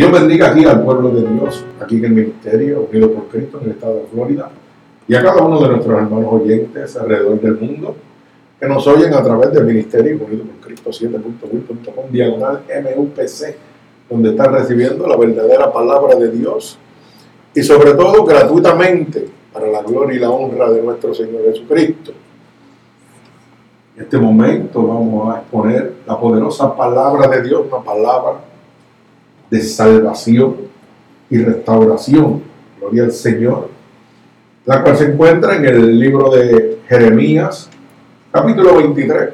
Dios bendiga aquí al pueblo de Dios, aquí en el Ministerio Unido por Cristo en el estado de Florida, y a cada uno de nuestros hermanos oyentes alrededor del mundo que nos oyen a través del Ministerio Unido por Cristo 7.win.com, diagonal MUPC, donde están recibiendo la verdadera palabra de Dios y sobre todo gratuitamente para la gloria y la honra de nuestro Señor Jesucristo. En este momento vamos a exponer la poderosa palabra de Dios, una palabra de salvación y restauración. Gloria al Señor. La cual se encuentra en el libro de Jeremías, capítulo 23,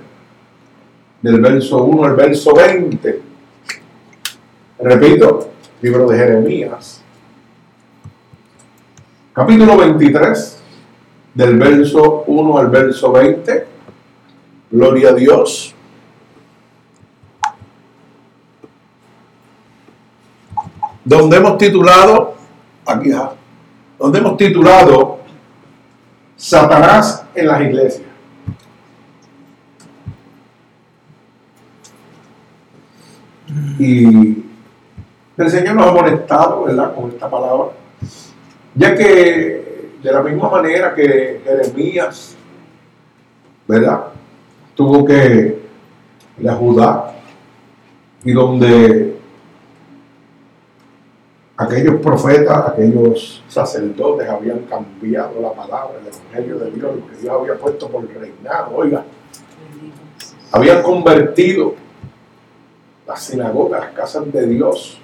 del verso 1 al verso 20. Repito, libro de Jeremías, capítulo 23, del verso 1 al verso 20. Gloria a Dios. Donde hemos titulado, aquí, donde hemos titulado Satanás en las iglesias. Y el Señor nos ha molestado, ¿verdad?, con esta palabra, ya que de la misma manera que Jeremías, ¿verdad?, tuvo que ir Judá y donde aquellos profetas, aquellos sacerdotes habían cambiado la palabra, el Evangelio de Dios, lo que Dios había puesto por reinado, oiga, habían convertido las sinagogas, las casas de Dios,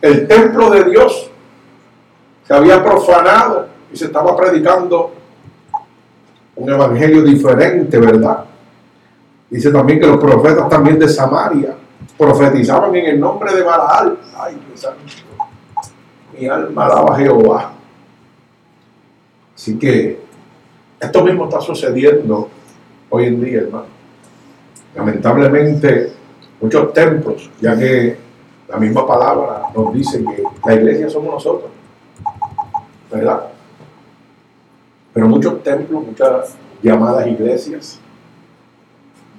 el templo de Dios se había profanado y se estaba predicando un evangelio diferente, ¿verdad? Dice también que los profetas también de Samaria profetizaban en el nombre de Balaal. Ay, Dios mi alma alaba a Jehová. Así que esto mismo está sucediendo hoy en día, hermano. Lamentablemente, muchos templos, ya que la misma palabra nos dice que la iglesia somos nosotros, ¿verdad? Pero muchos templos, muchas llamadas iglesias,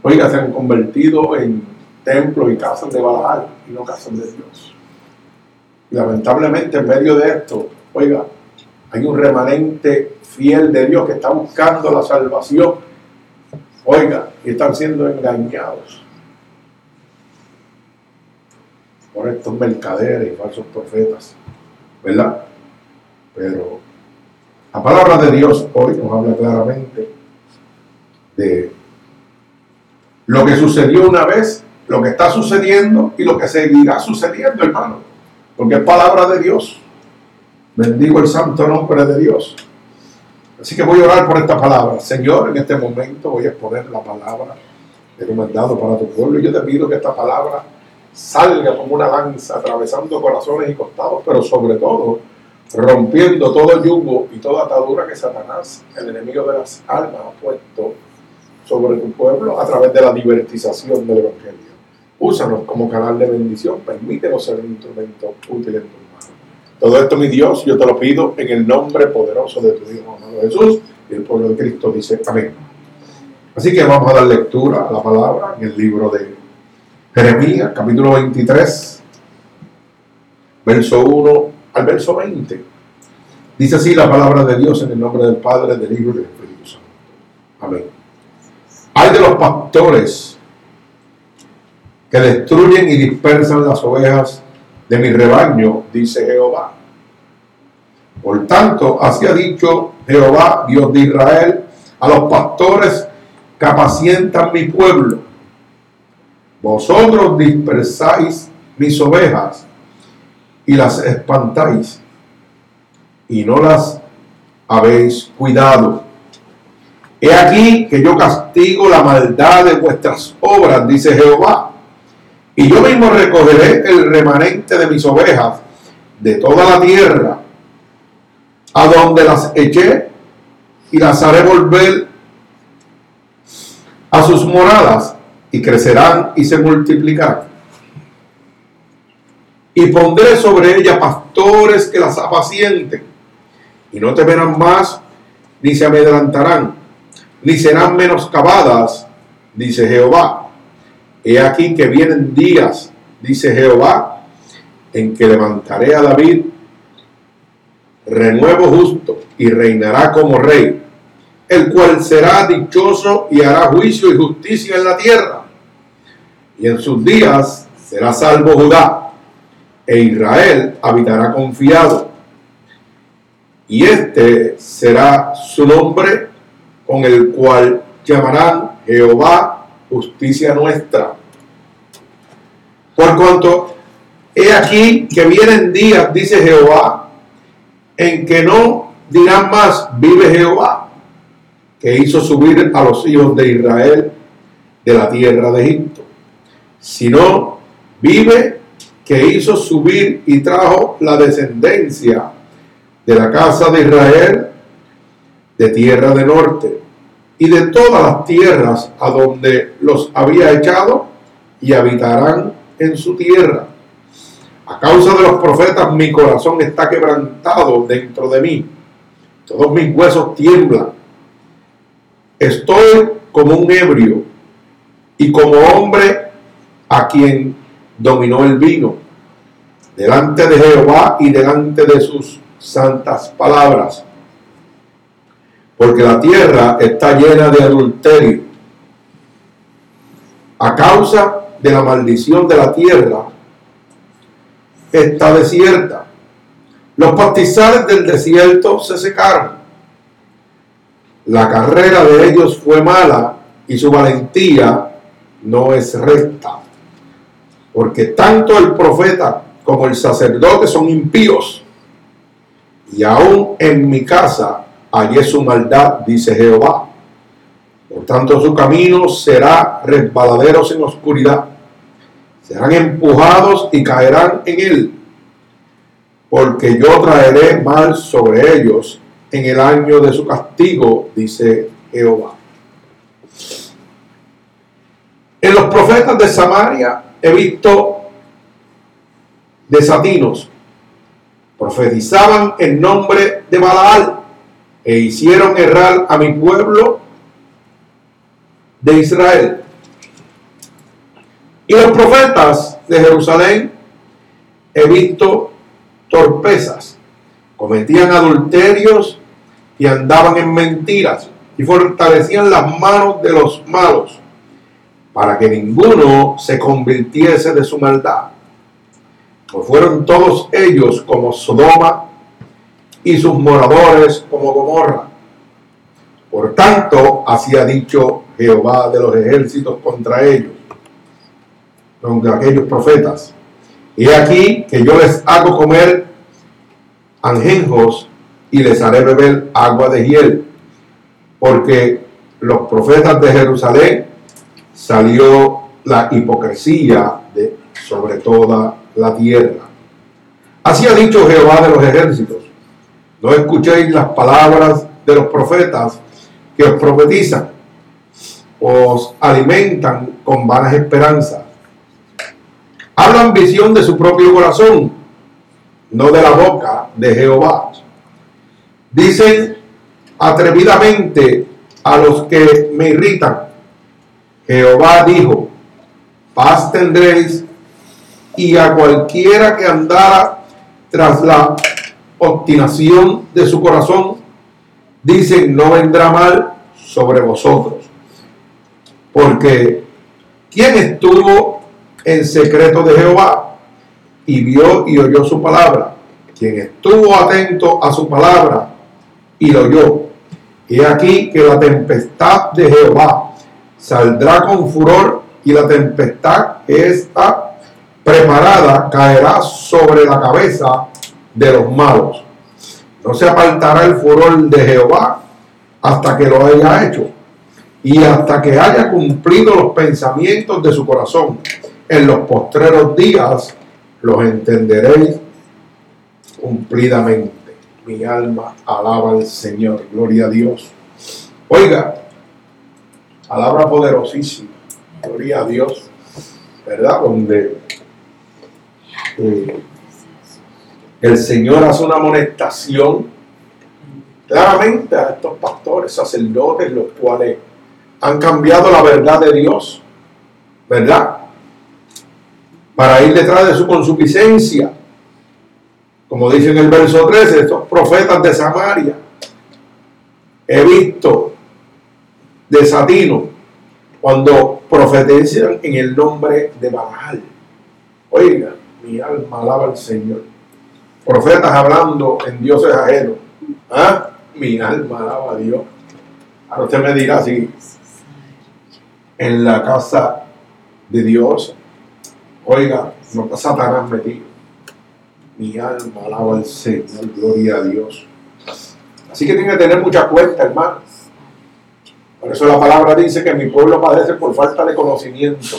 oiga, se han convertido en templos y casas de Baal y no casas de Dios lamentablemente en medio de esto, oiga, hay un remanente fiel de Dios que está buscando la salvación. Oiga, y están siendo engañados por estos mercaderes y falsos profetas, ¿verdad? Pero la palabra de Dios hoy nos habla claramente de lo que sucedió una vez, lo que está sucediendo y lo que seguirá sucediendo, hermano porque es palabra de Dios. Bendigo el santo nombre de Dios. Así que voy a orar por esta palabra. Señor, en este momento voy a exponer la palabra que tú me has dado para tu pueblo. Y yo te pido que esta palabra salga como una lanza, atravesando corazones y costados, pero sobre todo rompiendo todo yugo y toda atadura que Satanás, el enemigo de las almas, ha puesto sobre tu pueblo a través de la divertización del Evangelio. Úsanos como canal de bendición, permítenos ser un instrumento útil en tu mano. Todo esto, mi Dios, yo te lo pido en el nombre poderoso de tu Hijo amado Jesús y el pueblo de Cristo dice amén. Así que vamos a dar lectura a la palabra en el libro de Jeremías, capítulo 23, verso 1 al verso 20. Dice así la palabra de Dios en el nombre del Padre, del Hijo y del Espíritu Santo. Amén. Hay de los pastores que destruyen y dispersan las ovejas de mi rebaño, dice Jehová. Por tanto, así ha dicho Jehová, Dios de Israel, a los pastores que apacientan mi pueblo. Vosotros dispersáis mis ovejas y las espantáis y no las habéis cuidado. He aquí que yo castigo la maldad de vuestras obras, dice Jehová y yo mismo recogeré el remanente de mis ovejas de toda la tierra, a donde las eché, y las haré volver a sus moradas, y crecerán y se multiplicarán. Y pondré sobre ellas pastores que las apacienten, y no temerán más, ni se amedrantarán, ni serán menoscabadas, dice Jehová He aquí que vienen días, dice Jehová, en que levantaré a David renuevo justo y reinará como rey, el cual será dichoso y hará juicio y justicia en la tierra. Y en sus días será salvo Judá, e Israel habitará confiado. Y este será su nombre con el cual llamarán Jehová justicia nuestra. Por cuanto he aquí que vienen días, dice Jehová, en que no dirán más, vive Jehová, que hizo subir a los hijos de Israel de la tierra de Egipto, sino vive que hizo subir y trajo la descendencia de la casa de Israel de tierra de norte y de todas las tierras a donde los había echado y habitarán en su tierra. A causa de los profetas mi corazón está quebrantado dentro de mí. Todos mis huesos tiemblan. Estoy como un ebrio y como hombre a quien dominó el vino, delante de Jehová y delante de sus santas palabras. Porque la tierra está llena de adulterio. A causa de la maldición de la tierra, está desierta. Los pastizales del desierto se secaron. La carrera de ellos fue mala y su valentía no es recta. Porque tanto el profeta como el sacerdote son impíos. Y aún en mi casa hallé su maldad, dice Jehová. Por tanto su camino será resbaladeros en oscuridad serán empujados y caerán en él, porque yo traeré mal sobre ellos en el año de su castigo, dice Jehová. En los profetas de Samaria he visto desatinos, profetizaban en nombre de Balaal e hicieron errar a mi pueblo de Israel. Y los profetas de Jerusalén he visto torpezas, cometían adulterios y andaban en mentiras y fortalecían las manos de los malos para que ninguno se convirtiese de su maldad. Pues fueron todos ellos como Sodoma y sus moradores como Gomorra. Por tanto, así ha dicho Jehová de los ejércitos contra ellos de aquellos profetas. Y aquí que yo les hago comer anjenjos y les haré beber agua de hiel, porque los profetas de Jerusalén salió la hipocresía de sobre toda la tierra. Así ha dicho Jehová de los ejércitos. No escuchéis las palabras de los profetas que os profetizan, os alimentan con vanas esperanzas Hablan visión de su propio corazón, no de la boca de Jehová. Dicen atrevidamente a los que me irritan, Jehová dijo, paz tendréis y a cualquiera que andara tras la obstinación de su corazón, dicen, no vendrá mal sobre vosotros. Porque ¿quién estuvo en secreto de Jehová y vio y oyó su palabra. Quien estuvo atento a su palabra y lo oyó. Y aquí que la tempestad de Jehová saldrá con furor y la tempestad que está preparada caerá sobre la cabeza de los malos. No se apartará el furor de Jehová hasta que lo haya hecho y hasta que haya cumplido los pensamientos de su corazón en los postreros días los entenderéis cumplidamente. Mi alma alaba al Señor, gloria a Dios. Oiga, palabra poderosísima, gloria a Dios, ¿verdad? Donde eh, el Señor hace una amonestación claramente a estos pastores, sacerdotes, los cuales han cambiado la verdad de Dios, ¿verdad? para ir detrás de su consuficiencia Como dice en el verso 13, estos profetas de Samaria, he visto desatino cuando profetizan en el nombre de Baal. Oiga, mi alma alaba al Señor. Profetas hablando en dioses ajenos. ¿Ah? Mi alma alaba a Dios. Ahora usted me dirá si en la casa de Dios, oiga, no está Satanás metido. Mi alma alaba al Señor, gloria a Dios. Así que tiene que tener mucha cuenta, hermano. Por eso la palabra dice que mi pueblo padece por falta de conocimiento.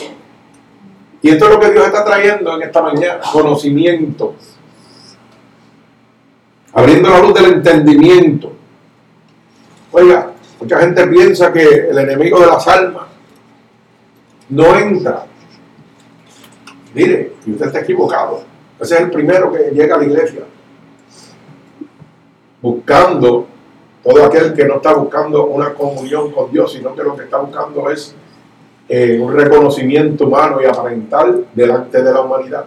Y esto es lo que Dios está trayendo en esta mañana, conocimiento. Abriendo la luz del entendimiento. Oiga, mucha gente piensa que el enemigo de las almas no entra. Mire, y usted está equivocado. Ese es el primero que llega a la iglesia. Buscando todo aquel que no está buscando una comunión con Dios, sino que lo que está buscando es eh, un reconocimiento humano y aparental delante de la humanidad.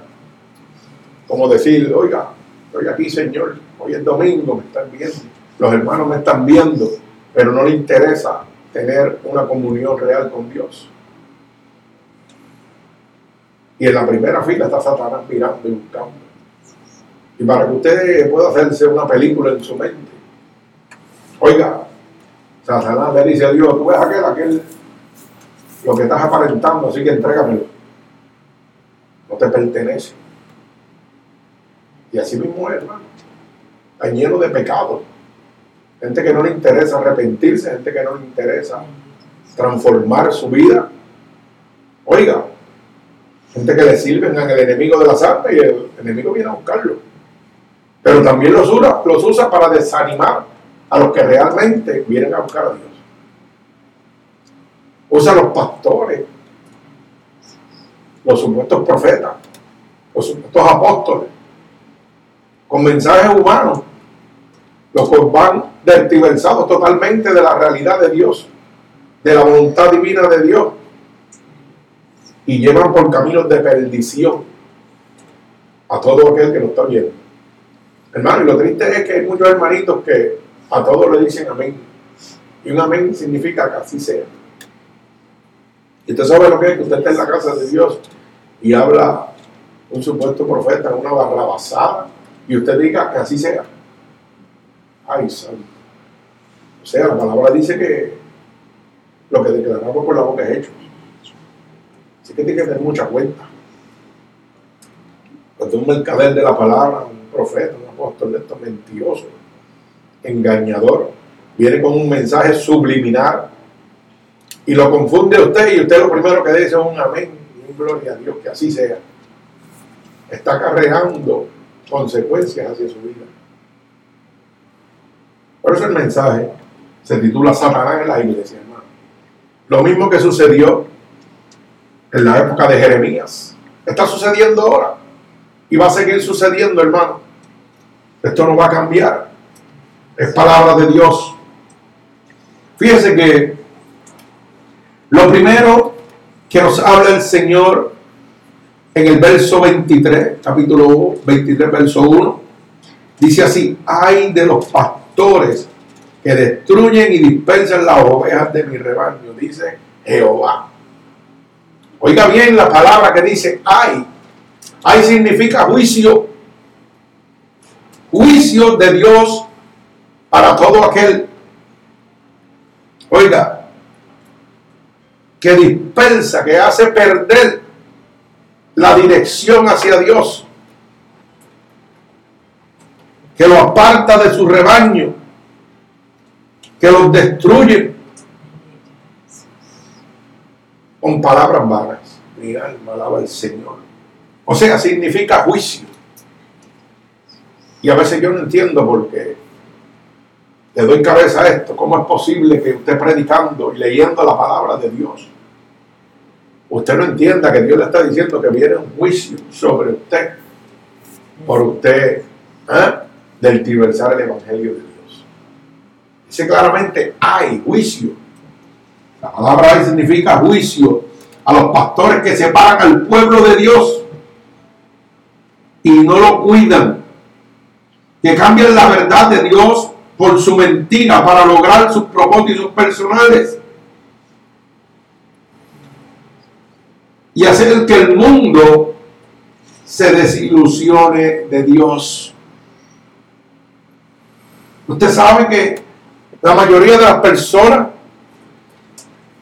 Como decir, oiga, estoy aquí Señor, hoy es domingo, me están viendo, los hermanos me están viendo, pero no le interesa tener una comunión real con Dios. Y en la primera fila está Satanás mirando y buscando. Y para que usted pueda hacerse una película en su mente, oiga, Satanás le dice a Dios, tú ves aquel, aquel lo que estás aparentando, así que entrégamelo. No te pertenece. Y así mismo es, hermano. Está lleno de pecado. Gente que no le interesa arrepentirse, gente que no le interesa transformar su vida. Oiga, gente que le sirven al enemigo de la sangre y el enemigo viene a buscarlo. Pero también los usa, los usa para desanimar a los que realmente vienen a buscar a Dios usa los pastores, los supuestos profetas, los supuestos apóstoles, con mensajes humanos, los que van dertiversados totalmente de la realidad de Dios, de la voluntad divina de Dios, y llevan por caminos de perdición a todo aquel que lo está viendo. Hermano, y lo triste es que hay muchos hermanitos que a todos le dicen amén. Y un amén significa que así sea. Y usted sabe lo que es que usted está en la casa de Dios y habla un supuesto profeta, una barrabasada, y usted diga que así sea. Ay, santo. O sea, la palabra dice que lo que declaramos por la boca es hecho. Así que tiene que tener mucha cuenta. Cuando un mercader de la palabra, un profeta, un apóstol de estos mentirosos, engañador, viene con un mensaje subliminal y lo confunde a usted y usted lo primero que dice es un amén y un gloria a Dios, que así sea. Está cargando consecuencias hacia su vida. Por eso el mensaje se titula Satanás en la iglesia, hermano. Lo mismo que sucedió en la época de Jeremías. Está sucediendo ahora. Y va a seguir sucediendo, hermano. Esto no va a cambiar. Es palabra de Dios. Fíjese que lo primero que nos habla el Señor en el verso 23, capítulo 23, verso 1, dice así, hay de los pastores que destruyen y dispersan las ovejas de mi rebaño, dice Jehová. Oiga bien la palabra que dice hay. Hay significa juicio. Juicio de Dios para todo aquel. Oiga, que dispersa, que hace perder la dirección hacia Dios, que lo aparta de su rebaño, que los destruye con palabras vanas. Mi alma alaba al Señor. O sea, significa juicio. Y a veces yo no entiendo por qué le doy cabeza a esto. ¿Cómo es posible que usted predicando y leyendo la palabra de Dios, usted no entienda que Dios le está diciendo que viene un juicio sobre usted por usted. Del diversar el Evangelio de Dios? Dice claramente, hay juicio. La palabra hay significa juicio a los pastores que separan al pueblo de Dios y no lo cuidan que cambian la verdad de Dios por su mentira para lograr sus propósitos personales. Y hacer que el mundo se desilusione de Dios. Usted sabe que la mayoría de las personas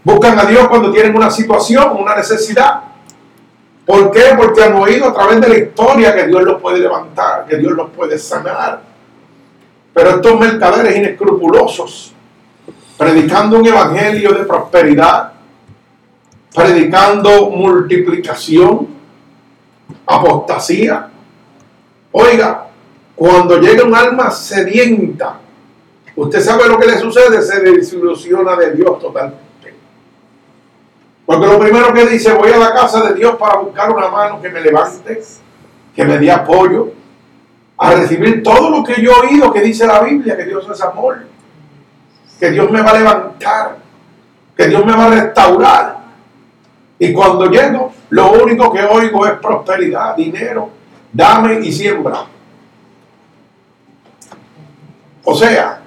buscan a Dios cuando tienen una situación, una necesidad. ¿Por qué? Porque han oído a través de la historia que Dios los puede levantar, que Dios los puede sanar. Pero estos mercaderes inescrupulosos, predicando un evangelio de prosperidad, predicando multiplicación, apostasía. Oiga, cuando llega un alma sedienta, usted sabe lo que le sucede, se desilusiona de Dios totalmente. Porque lo primero que dice, voy a la casa de Dios para buscar una mano que me levante, que me dé apoyo, a recibir todo lo que yo he oído que dice la Biblia, que Dios es amor, que Dios me va a levantar, que Dios me va a restaurar. Y cuando llego, lo único que oigo es prosperidad, dinero, dame y siembra. O sea,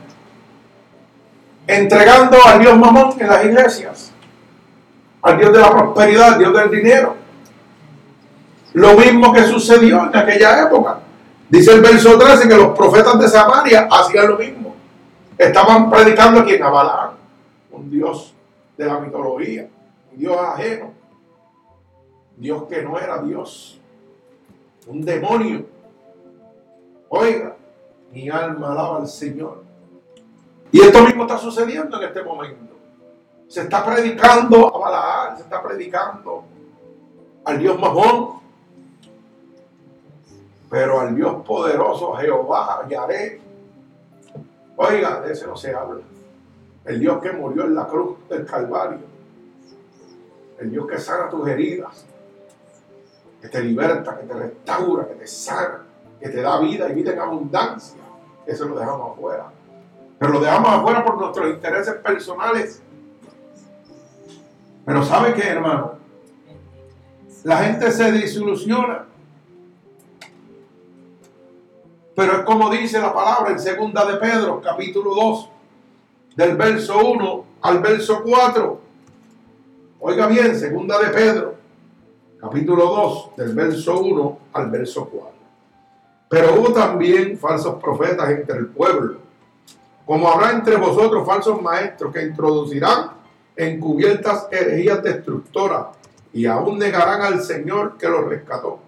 entregando al Dios mamón en las iglesias al Dios de la prosperidad, al Dios del dinero. Lo mismo que sucedió en aquella época. Dice el verso 13 que los profetas de Samaria hacían lo mismo. Estaban predicando a quien Abalán, un Dios de la mitología, un Dios ajeno, Dios que no era Dios, un demonio. Oiga, mi alma alaba al Señor. Y esto mismo está sucediendo en este momento. Se está predicando a Balaam, se está predicando al Dios Mahón. Pero al Dios poderoso, Jehová, Yaré. Oiga, de ese no se habla. El Dios que murió en la cruz del Calvario. El Dios que sana tus heridas. Que te liberta, que te restaura, que te sana, que te da vida y vida en abundancia. Eso lo dejamos afuera. Pero lo dejamos afuera por nuestros intereses personales pero ¿sabe qué, hermano? La gente se desilusiona. Pero es como dice la palabra en segunda de Pedro, capítulo 2, del verso 1 al verso 4. Oiga bien, segunda de Pedro, capítulo 2, del verso 1 al verso 4. Pero hubo también falsos profetas entre el pueblo, como habrá entre vosotros falsos maestros que introducirán encubiertas herejías destructoras y aún negarán al Señor que los rescató,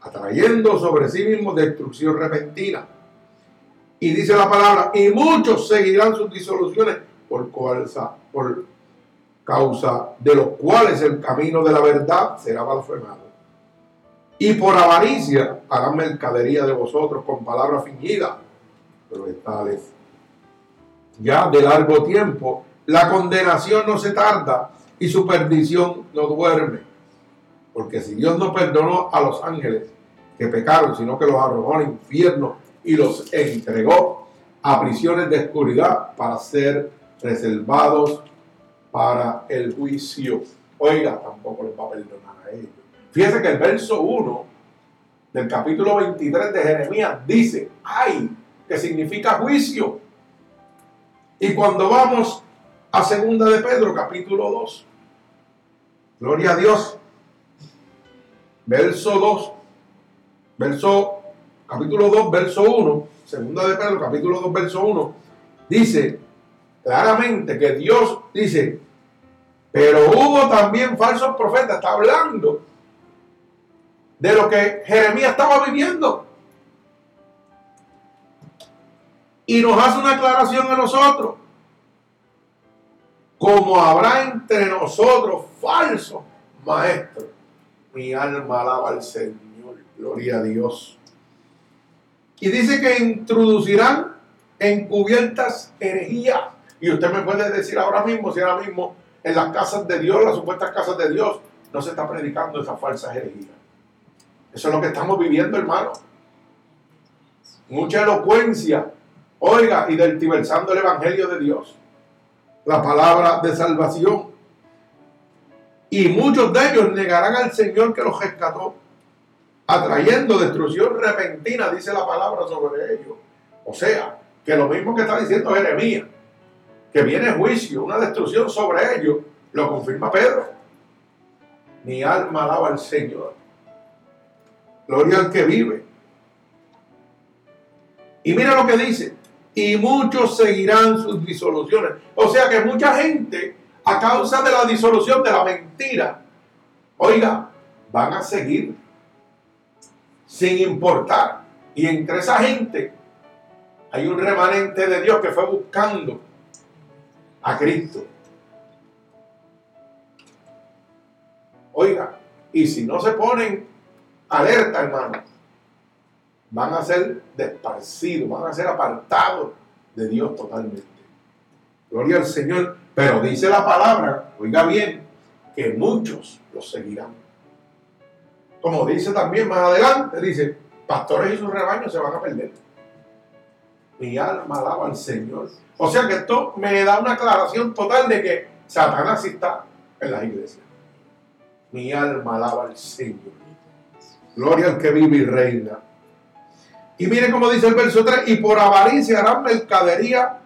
atrayendo sobre sí mismos destrucción repentina. Y dice la palabra, y muchos seguirán sus disoluciones por causa, de los cuales el camino de la verdad será blasfemado. Y por avaricia harán mercadería de vosotros con palabras fingidas, pero tales ya de largo tiempo la condenación no se tarda y su perdición no duerme. Porque si Dios no perdonó a los ángeles que pecaron, sino que los arrojó al infierno y los entregó a prisiones de oscuridad para ser reservados para el juicio. Oiga, tampoco les va a perdonar a ellos. Fíjense que el verso 1 del capítulo 23 de Jeremías dice, ay, que significa juicio. Y cuando vamos a segunda de Pedro, capítulo 2. Gloria a Dios. Verso 2. Verso, capítulo 2, verso 1. Segunda de Pedro, capítulo 2, verso 1. Dice claramente que Dios dice, pero hubo también falsos profetas. Está hablando de lo que Jeremías estaba viviendo. Y nos hace una aclaración a nosotros como habrá entre nosotros falsos maestros. Mi alma alaba al Señor, gloria a Dios. Y dice que introducirán encubiertas herejías. Y usted me puede decir ahora mismo, si ahora mismo en las casas de Dios, las supuestas casas de Dios, no se está predicando esa falsa herejía. Eso es lo que estamos viviendo, hermano. Mucha elocuencia, oiga, y deltiversando el Evangelio de Dios la palabra de salvación. Y muchos de ellos negarán al Señor que los rescató, atrayendo destrucción repentina, dice la palabra sobre ellos. O sea, que lo mismo que está diciendo Jeremías, que viene juicio, una destrucción sobre ellos, lo confirma Pedro. Mi alma alaba al Señor. Gloria al que vive. Y mira lo que dice. Y muchos seguirán sus disoluciones. O sea que mucha gente, a causa de la disolución de la mentira, oiga, van a seguir sin importar. Y entre esa gente hay un remanente de Dios que fue buscando a Cristo. Oiga, y si no se ponen alerta, hermano, van a ser desparcidos, van a ser apartados de Dios totalmente. Gloria al Señor. Pero dice la palabra, oiga bien, que muchos los seguirán. Como dice también más adelante, dice, pastores y sus rebaños se van a perder. Mi alma alaba al Señor. O sea que esto me da una aclaración total de que Satanás está en las iglesias. Mi alma alaba al Señor. Gloria al que vive y reina. Y miren cómo dice el verso 3, y por avaricia harán mercadería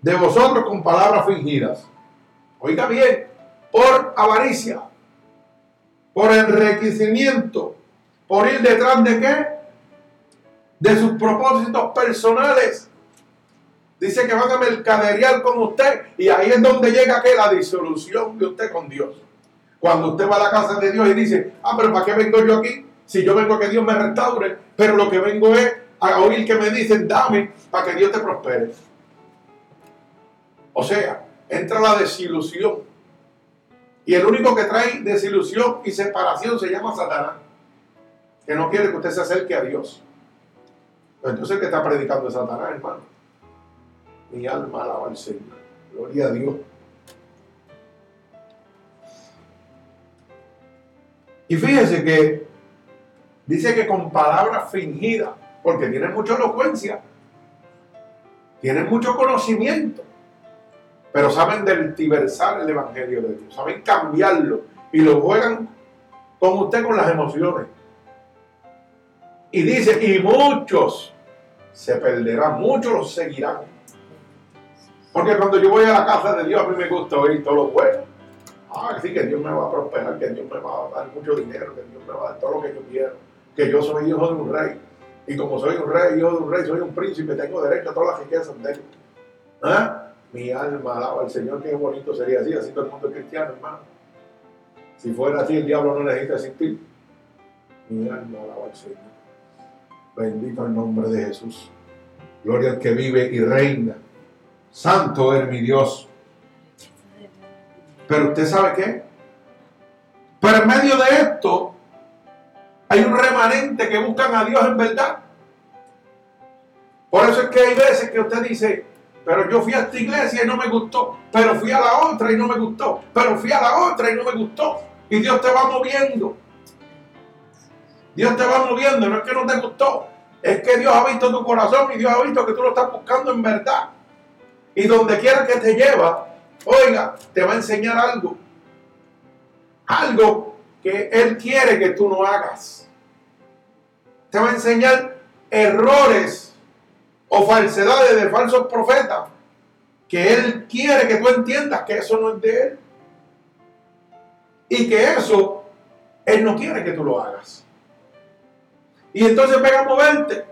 de vosotros con palabras fingidas. Oiga bien, por avaricia, por enriquecimiento, por ir detrás de qué? De sus propósitos personales. Dice que van a mercaderear con usted y ahí es donde llega que la disolución de usted con Dios. Cuando usted va a la casa de Dios y dice, ah, pero ¿para qué vengo yo aquí? Si yo vengo a que Dios me restaure, pero lo que vengo es a oír que me dicen, dame para que Dios te prospere. O sea, entra la desilusión. Y el único que trae desilusión y separación se llama Satanás, que no quiere que usted se acerque a Dios. Entonces, ¿qué está predicando Satanás, hermano? Mi alma alaba al Señor. Gloria a Dios. Y fíjese que dice que con palabras fingidas, porque tienen mucha elocuencia, tienen mucho conocimiento, pero saben deltiversar el Evangelio de Dios, saben cambiarlo y lo juegan con usted con las emociones. Y dice, y muchos se perderán, muchos los seguirán. Porque cuando yo voy a la casa de Dios, a mí me gusta oír todo lo bueno. Ah, sí, que Dios me va a prosperar, que Dios me va a dar mucho dinero, que Dios me va a dar todo lo que yo quiero, que yo soy hijo de un rey. Y como soy un rey, hijo de un rey, soy un príncipe, tengo derecho a todas las riquezas de él. ¿Ah? Mi alma alaba al Señor, qué bonito sería así, así todo el mundo es cristiano, hermano. Si fuera así, el diablo no necesita existir. Mi alma alaba al Señor. Bendito el nombre de Jesús. Gloria al que vive y reina. Santo es mi Dios. Pero usted sabe qué? Pero en medio de esto hay un remanente que buscan a Dios en verdad. Por eso es que hay veces que usted dice, pero yo fui a esta iglesia y no me gustó, pero fui a la otra y no me gustó, pero fui a la otra y no me gustó. Y Dios te va moviendo. Dios te va moviendo, no es que no te gustó, es que Dios ha visto tu corazón y Dios ha visto que tú lo estás buscando en verdad. Y donde quiera que te lleva, oiga, te va a enseñar algo. Algo que Él quiere que tú no hagas. Te va a enseñar errores o falsedades de falsos profetas que Él quiere que tú entiendas que eso no es de Él. Y que eso Él no quiere que tú lo hagas. Y entonces venga a moverte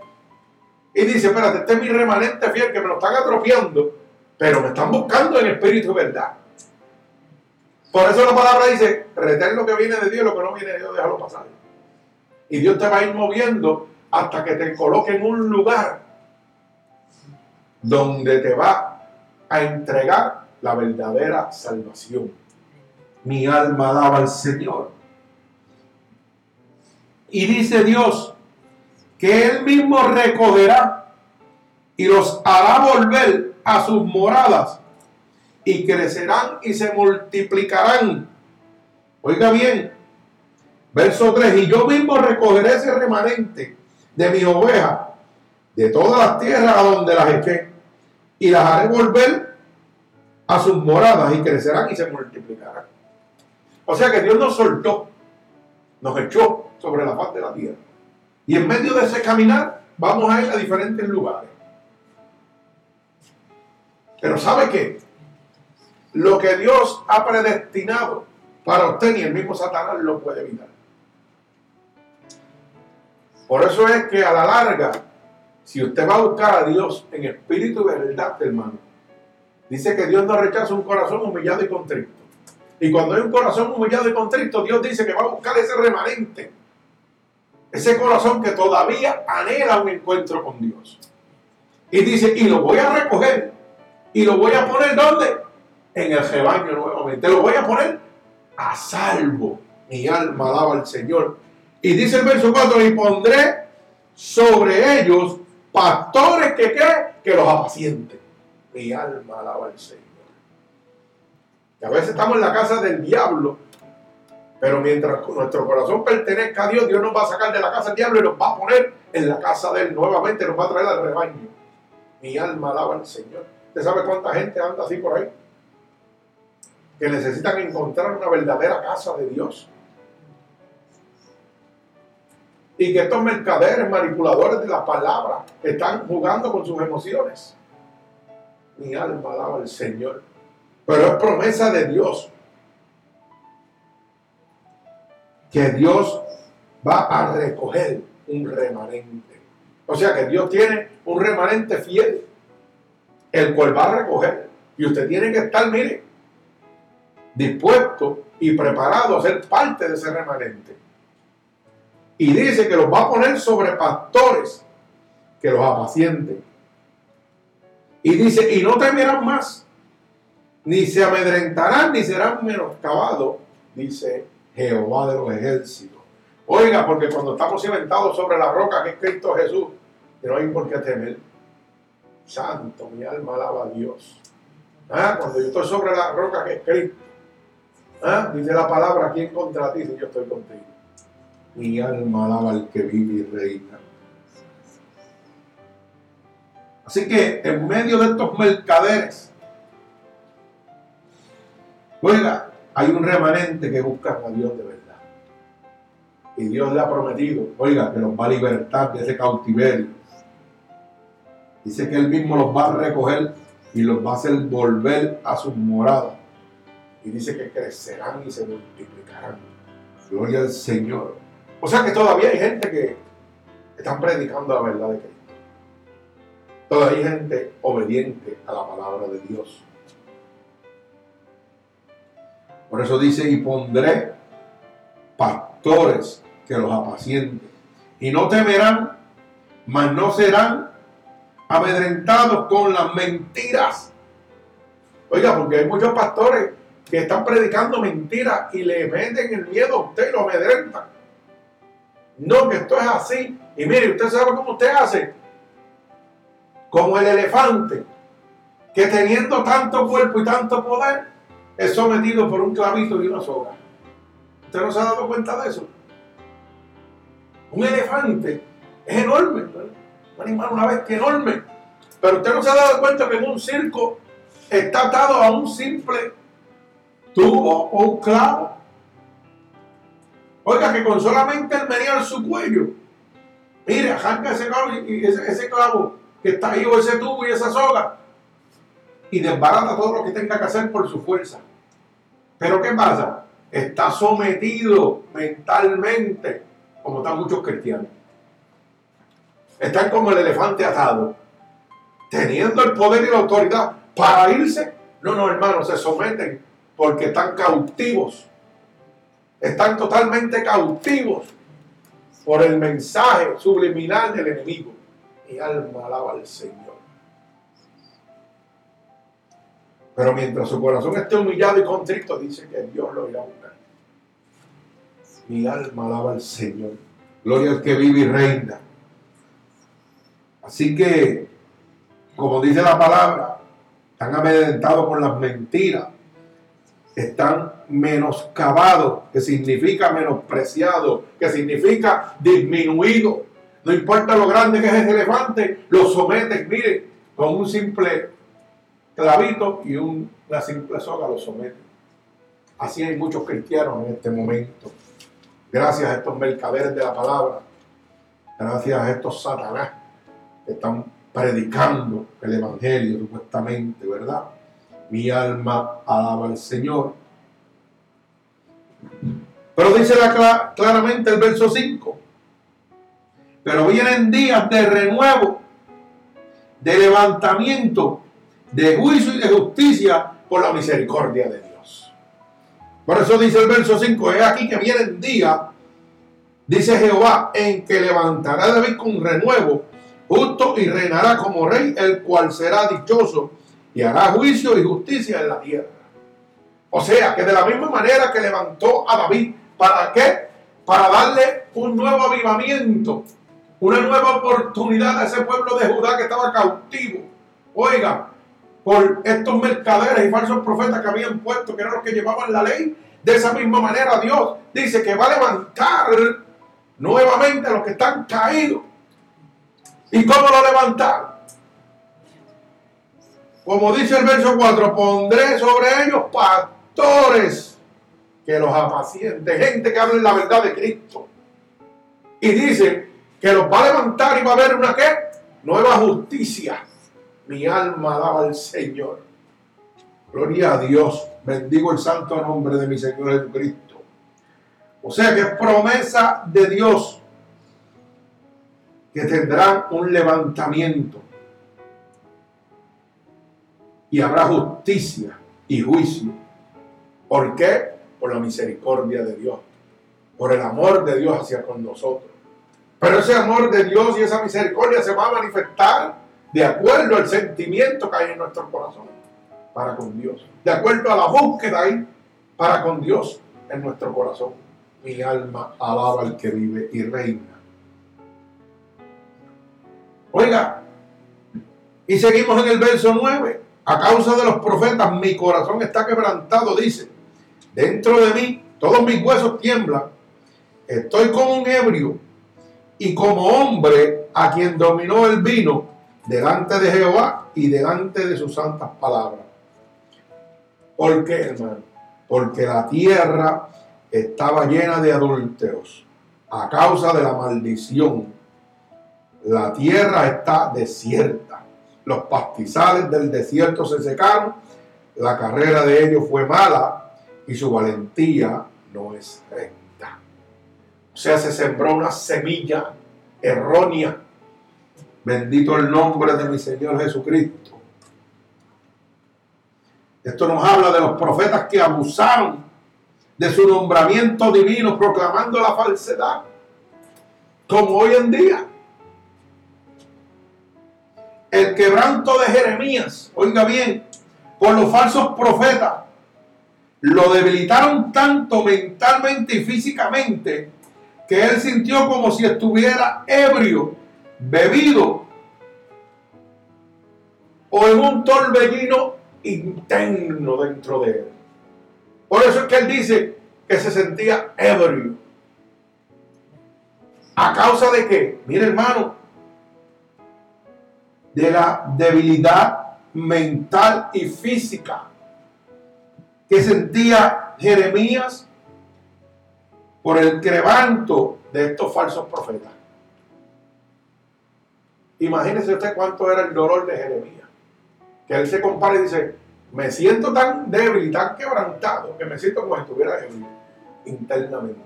y dice, espérate, este es mi remanente fiel que me lo están atrofiando, pero me están buscando en espíritu y verdad. Por eso la palabra dice, retén lo que viene de Dios, lo que no viene de Dios, déjalo pasar. Y Dios te va a ir moviendo hasta que te coloque en un lugar donde te va a entregar la verdadera salvación. Mi alma alaba al Señor. Y dice Dios que Él mismo recogerá y los hará volver a sus moradas y crecerán y se multiplicarán. Oiga bien, verso 3, y yo mismo recogeré ese remanente de mi oveja de todas las tierras a donde las eché y las haré volver a sus moradas y crecerán y se multiplicarán. O sea que Dios nos soltó, nos echó sobre la faz de la tierra. Y en medio de ese caminar vamos a ir a diferentes lugares. Pero ¿sabe qué? Lo que Dios ha predestinado para usted ni el mismo Satanás lo puede evitar. Por eso es que a la larga, si usted va a buscar a Dios en espíritu de verdad, hermano, dice que Dios no rechaza un corazón humillado y contrito. Y cuando hay un corazón humillado y contrito, Dios dice que va a buscar ese remanente. Ese corazón que todavía anhela un encuentro con Dios. Y dice, y lo voy a recoger. Y lo voy a poner ¿dónde? En el rebaño nuevamente. Lo voy a poner a salvo. Mi alma alaba al Señor. Y dice el verso 4, y pondré sobre ellos pastores que que los apacienten. Mi alma alaba al Señor. Y a veces estamos en la casa del diablo, pero mientras nuestro corazón pertenezca a Dios, Dios nos va a sacar de la casa del diablo y nos va a poner en la casa de Él nuevamente, nos va a traer al rebaño. Mi alma alaba al Señor. ¿Usted sabe cuánta gente anda así por ahí? Que necesitan encontrar una verdadera casa de Dios. Y que estos mercaderes, manipuladores de la palabra, están jugando con sus emociones. Mi alma alaba al Señor. Pero es promesa de Dios. Que Dios va a recoger un remanente. O sea que Dios tiene un remanente fiel, el cual va a recoger. Y usted tiene que estar, mire, dispuesto y preparado a ser parte de ese remanente. Y dice que los va a poner sobre pastores que los apacienten. Y dice, y no temerán más, ni se amedrentarán, ni serán menoscabados, dice Jehová de los ejércitos. Oiga, porque cuando estamos cimentados sobre la roca que es Cristo Jesús, no hay por qué temer. Santo, mi alma alaba a Dios. ¿Ah? Cuando yo estoy sobre la roca que es Cristo, ¿Ah? dice la palabra, ¿quién contra ti si yo estoy contigo? Mi alma alaba al que vive y reina. Así que en medio de estos mercaderes, oiga, hay un remanente que busca a Dios de verdad. Y Dios le ha prometido, oiga, que los va a libertar de ese cautiverio. Dice que Él mismo los va a recoger y los va a hacer volver a sus moradas. Y dice que crecerán y se multiplicarán. Gloria al Señor. O sea que todavía hay gente que están predicando la verdad de Cristo. Todavía hay gente obediente a la palabra de Dios. Por eso dice, y pondré pastores que los apacienten. Y no temerán, mas no serán amedrentados con las mentiras. Oiga, porque hay muchos pastores que están predicando mentiras y le meten el miedo a usted y lo amedrentan. No, que esto es así. Y mire, usted sabe cómo usted hace. Como el elefante, que teniendo tanto cuerpo y tanto poder, es sometido por un clavito y una soga. ¿Usted no se ha dado cuenta de eso? Un elefante es enorme, un animal, una bestia enorme. Pero usted no se ha dado cuenta que en un circo está atado a un simple tubo o un clavo. Oiga, que con solamente el menear su cuello, mire, arranca ese clavo y ese, clavo que está ahí, o ese tubo y esa soga, y desbarata todo lo que tenga que hacer por su fuerza. Pero ¿qué pasa? Está sometido mentalmente como están muchos cristianos. Están como el elefante atado, teniendo el poder y la autoridad para irse. No, no, hermanos, se someten porque están cautivos. Están totalmente cautivos por el mensaje subliminal del enemigo. Mi alma alaba al Señor. Pero mientras su corazón esté humillado y contrito, dice que Dios lo irá a. Mi alma alaba al Señor. Gloria al que vive y reina. Así que, como dice la palabra, están amedrentados por las mentiras. Están menoscabados, que significa menospreciado, que significa disminuido. No importa lo grande que es ese elefante, lo someten, mire, con un simple clavito y una simple soga lo someten. Así hay muchos cristianos en este momento Gracias a estos mercaderes de la palabra. Gracias a estos satanás que están predicando el Evangelio supuestamente, ¿verdad? Mi alma alaba al Señor. Pero dice claramente el verso 5. Pero vienen días de renuevo, de levantamiento, de juicio y de justicia por la misericordia de Dios. Por eso dice el verso 5, es aquí que vienen días, dice Jehová, en que levantará David con renuevo, justo y reinará como rey, el cual será dichoso y hará juicio y justicia en la tierra. O sea, que de la misma manera que levantó a David, ¿para qué? Para darle un nuevo avivamiento, una nueva oportunidad a ese pueblo de Judá que estaba cautivo. Oiga, por estos mercaderes y falsos profetas que habían puesto, que eran los que llevaban la ley. De esa misma manera Dios dice que va a levantar nuevamente a los que están caídos. ¿Y cómo lo levantar? Como dice el verso 4, pondré sobre ellos pastores que los apacienten, gente que hable la verdad de Cristo. Y dice que los va a levantar y va a haber una qué? Nueva justicia. Mi alma alaba al Señor. Gloria a Dios. Bendigo el santo nombre de mi Señor Jesucristo. O sea que es promesa de Dios que tendrán un levantamiento y habrá justicia y juicio. ¿Por qué? Por la misericordia de Dios, por el amor de Dios hacia con nosotros. Pero ese amor de Dios y esa misericordia se va a manifestar de acuerdo al sentimiento que hay en nuestro corazón para con Dios, de acuerdo a la búsqueda ahí para con Dios en nuestro corazón. Mi alma alaba al que vive y reina. Oiga, y seguimos en el verso 9. A causa de los profetas, mi corazón está quebrantado, dice. Dentro de mí, todos mis huesos tiemblan. Estoy como un ebrio y como hombre a quien dominó el vino delante de Jehová y delante de sus santas palabras. ¿Por qué, hermano? Porque la tierra estaba llena de adúlteros a causa de la maldición. La tierra está desierta los pastizales del desierto se secaron, la carrera de ellos fue mala y su valentía no es recta. O sea, se sembró una semilla errónea. Bendito el nombre de mi Señor Jesucristo. Esto nos habla de los profetas que abusaron de su nombramiento divino proclamando la falsedad, como hoy en día el quebranto de Jeremías, oiga bien, por los falsos profetas, lo debilitaron tanto mentalmente y físicamente que él sintió como si estuviera ebrio, bebido o en un torbellino interno dentro de él. Por eso es que él dice que se sentía ebrio. ¿A causa de qué? Mire hermano, de la debilidad mental y física que sentía Jeremías por el quebranto de estos falsos profetas. Imagínese usted cuánto era el dolor de Jeremías. Que él se compara y dice, me siento tan débil y tan quebrantado que me siento como si estuviera internamente.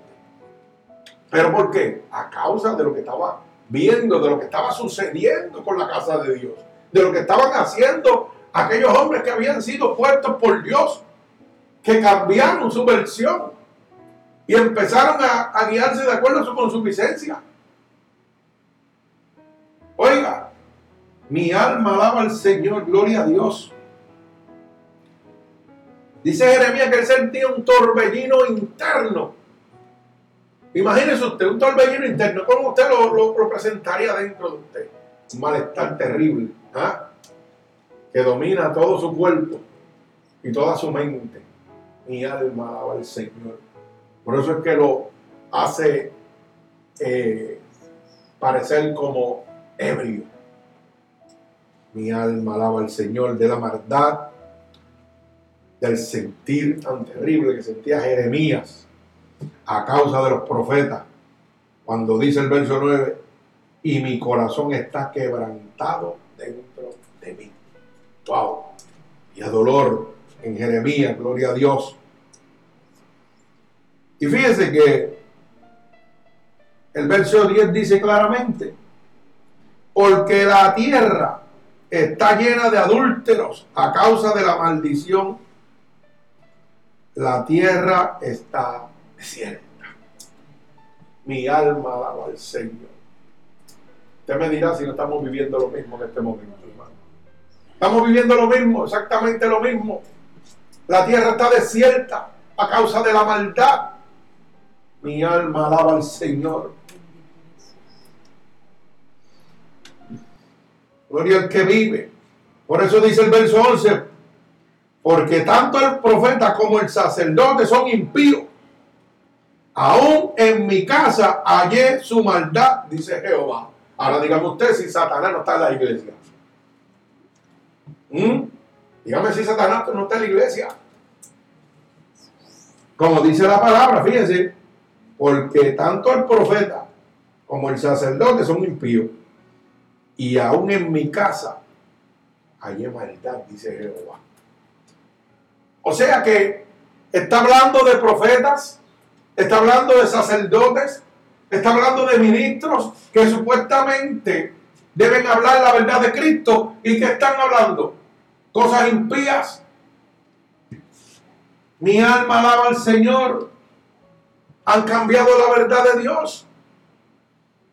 ¿Pero por qué? A causa de lo que estaba viendo de lo que estaba sucediendo con la casa de Dios, de lo que estaban haciendo aquellos hombres que habían sido puestos por Dios, que cambiaron su versión y empezaron a, guiarse de acuerdo a su consuficiencia. Oiga, mi alma alaba al Señor, gloria a Dios. Dice Jeremías que él sentía un torbellino interno Imagínese usted un torbellino interno, ¿cómo usted lo, presentaría dentro de usted? Un malestar terrible, ¿ah? que domina todo su cuerpo y toda su mente. Mi alma alaba al Señor. Por eso es que lo hace eh, parecer como ebrio. Mi alma alaba al Señor de la maldad, del sentir tan terrible que sentía Jeremías a causa de los profetas, cuando dice el verso 9, y mi corazón está quebrantado dentro de mí. Wow. Y a dolor en Jeremías, gloria a Dios. Y fíjense que el verso 10 dice claramente, porque la tierra está llena de adúlteros a causa de la maldición. La tierra está desierta. Mi alma alaba al Señor. Usted me dirá si no estamos viviendo lo mismo en este momento, hermano. Estamos viviendo lo mismo, exactamente lo mismo. La tierra está desierta a causa de la maldad. Mi alma alaba al Señor. Gloria al que vive. Por eso dice el verso 11, porque tanto el profeta como el sacerdote son impíos. Aún en mi casa hallé su maldad, dice Jehová. Ahora dígame usted si Satanás no está en la iglesia. ¿Mm? Dígame si Satanás no está en la iglesia. Como dice la palabra, fíjense, porque tanto el profeta como el sacerdote son impíos. Y aún en mi casa hay maldad, dice Jehová. O sea que está hablando de profetas, está hablando de sacerdotes, está hablando de ministros que supuestamente deben hablar la verdad de Cristo y que están hablando cosas impías. Mi alma alaba al Señor. Han cambiado la verdad de Dios.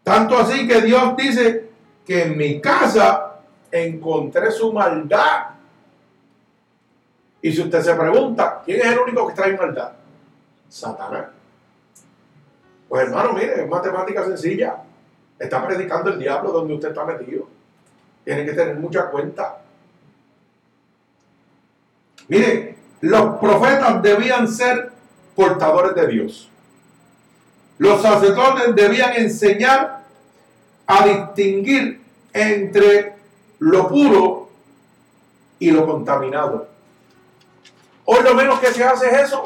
Tanto así que Dios dice que en mi casa encontré su maldad. Y si usted se pregunta, ¿quién es el único que trae maldad? Satanás. Pues hermano, mire, es matemática sencilla. Está predicando el diablo donde usted está metido. Tiene que tener mucha cuenta. Mire, los profetas debían ser portadores de Dios. Los sacerdotes debían enseñar a distinguir entre lo puro y lo contaminado. Hoy lo menos que se hace es eso.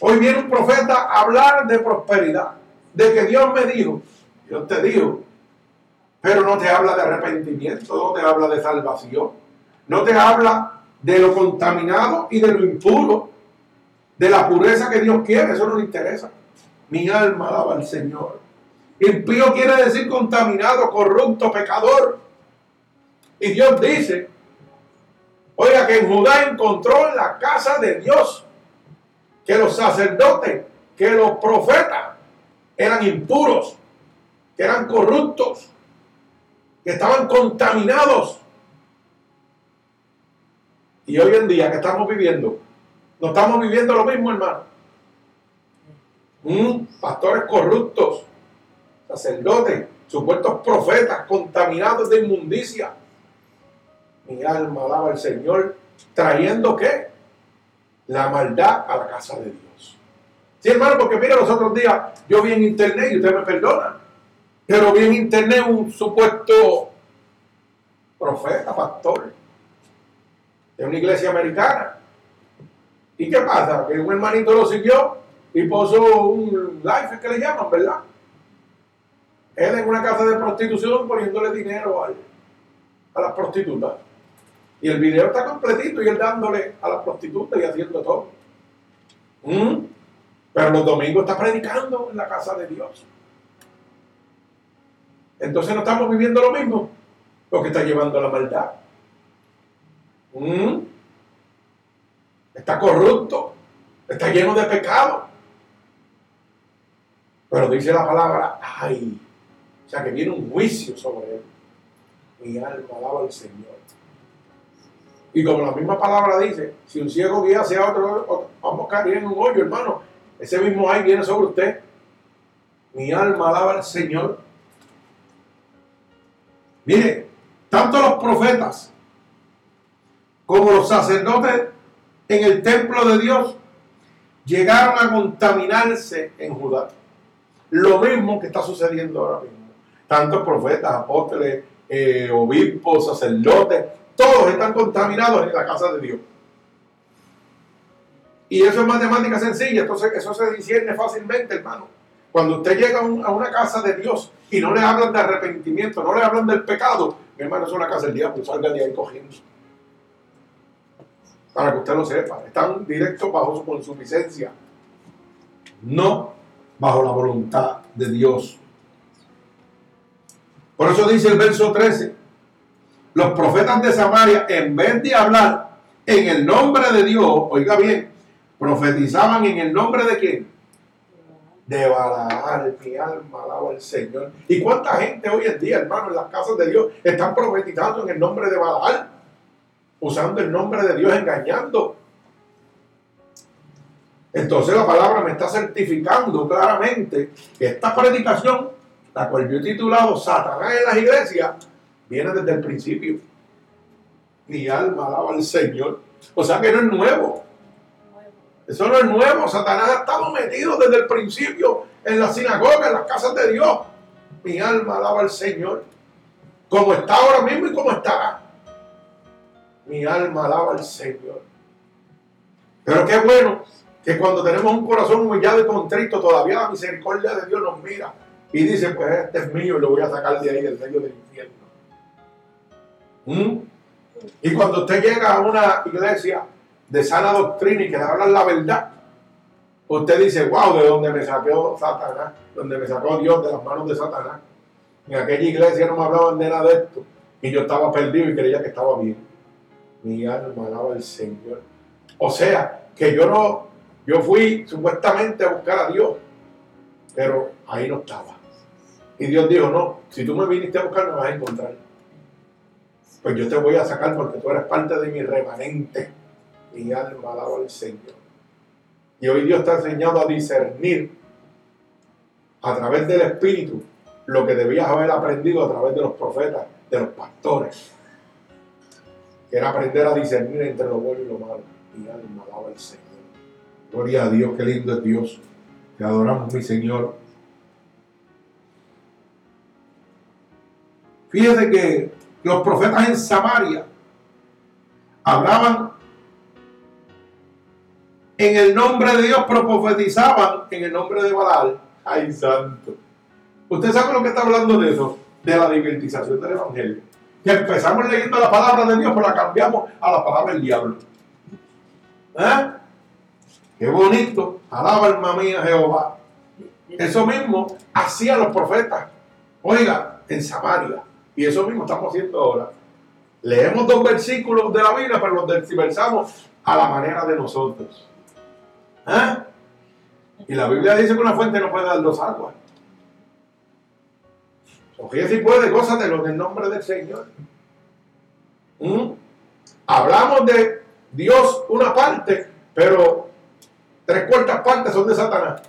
Hoy viene un profeta a hablar de prosperidad, de que Dios me dijo, Dios te dijo, pero no te habla de arrepentimiento, no te habla de salvación, no te habla de lo contaminado y de lo impuro, de la pureza que Dios quiere, eso no le interesa. Mi alma alaba al Señor. Impío quiere decir contaminado, corrupto, pecador. Y Dios dice, oiga, que en Judá encontró en la casa de Dios que los sacerdotes, que los profetas eran impuros, que eran corruptos, que estaban contaminados. Y hoy en día que estamos viviendo, no estamos viviendo lo mismo, hermano. Mm, pastores corruptos, sacerdotes, supuestos profetas contaminados de inmundicia. Mi alma alaba al Señor, trayendo qué? La maldad a la casa de Dios. Sí, hermano, porque mira, los otros días yo vi en internet, y usted me perdona, pero vi en internet un supuesto profeta, pastor, de una iglesia americana. ¿Y qué pasa? Que un hermanito lo siguió y puso un live que le llaman, ¿verdad? Él en una casa de prostitución poniéndole dinero a, a las prostitutas. Y el video está completito y él dándole a las prostitutas y haciendo todo. ¿Mm? Pero los domingos está predicando en la casa de Dios. Entonces no estamos viviendo lo mismo. Lo que está llevando la maldad. ¿Mm? Está corrupto. Está lleno de pecado. Pero dice la palabra, ay, o sea que viene un juicio sobre él. Mi alma alaba al Señor. Y como la misma palabra dice, si un ciego guía hacia otro, vamos a caer en un hoyo, hermano. Ese mismo ay viene sobre usted. Mi alma alaba al Señor. Mire, tanto los profetas como los sacerdotes en el templo de Dios llegaron a contaminarse en Judá. Lo mismo que está sucediendo ahora mismo tantos profetas, apóstoles, eh, obispos, sacerdotes, todos están contaminados en la casa de Dios. Y eso es matemática sencilla, entonces eso se discierne fácilmente, hermano. Cuando usted llega a una casa de Dios y no le hablan de arrepentimiento, no le hablan del pecado, Mi hermano, es una casa del diablo, salga de ahí cogiendo. Para que usted lo sepa. Están directos bajo su consuficiencia. No bajo la voluntad de Dios. Por eso dice el verso 13, los profetas de Samaria, en vez de hablar en el nombre de Dios, oiga bien, profetizaban en el nombre de quién? De Balaal, mi alma alaba al Señor. ¿Y cuánta gente hoy en día, hermano, en las casas de Dios están profetizando en el nombre de Balaal? Usando el nombre de Dios, engañando. Entonces la palabra me está certificando claramente que esta predicación, la cual yo he titulado Satanás en las iglesias, viene desde el principio. Mi alma alaba al Señor. O sea que no es nuevo. Eso no es nuevo. Satanás ha estado metido desde el principio en la sinagoga, en las casas de Dios. Mi alma alaba al Señor. Como está ahora mismo y como estará. Mi alma alaba al Señor. Pero qué bueno que cuando tenemos un corazón humillado y contrito, todavía la misericordia de Dios nos mira y dice, pues este es mío y lo voy a sacar de ahí del medio del infierno. ¿Mm? Y cuando usted llega a una iglesia de sana doctrina y que le hablan la verdad, usted dice, wow, de donde me sacó Satanás, donde me sacó Dios de las manos de Satanás. En aquella iglesia no me hablaban de nada de esto. Y yo estaba perdido y creía que estaba bien. Mi alma alaba al Señor. O sea, que yo no yo fui supuestamente a buscar a Dios, pero ahí no estaba. Y Dios dijo, no, si tú me viniste a buscar, me vas a encontrar. Pues yo te voy a sacar porque tú eres parte de mi remanente. Mi alma alaba al Señor. Y hoy Dios te ha enseñado a discernir a través del Espíritu lo que debías haber aprendido a través de los profetas, de los pastores. Que era aprender a discernir entre lo bueno y lo malo. Mi alma alaba al Señor. Gloria a Dios, qué lindo es Dios. Te adoramos, mi Señor. Fíjese que los profetas en Samaria hablaban en el nombre de Dios, pero profetizaban en el nombre de Baal. Ay, santo. ¿Usted sabe lo que está hablando de eso? De la divertización del Evangelio. Que empezamos leyendo la palabra de Dios, pero la cambiamos a la palabra del diablo. ¿Eh? Qué bonito. Alaba alma mía Jehová. Eso mismo hacían los profetas. Oiga, en Samaria. Y eso mismo estamos haciendo ahora. Leemos dos versículos de la Biblia, pero los desversamos a la manera de nosotros. ¿Eh? Y la Biblia dice que una fuente no puede dar dos aguas. Oye, si puede, lo en el nombre del Señor. ¿Mm? Hablamos de Dios una parte, pero Tres cuartas partes son de Satanás.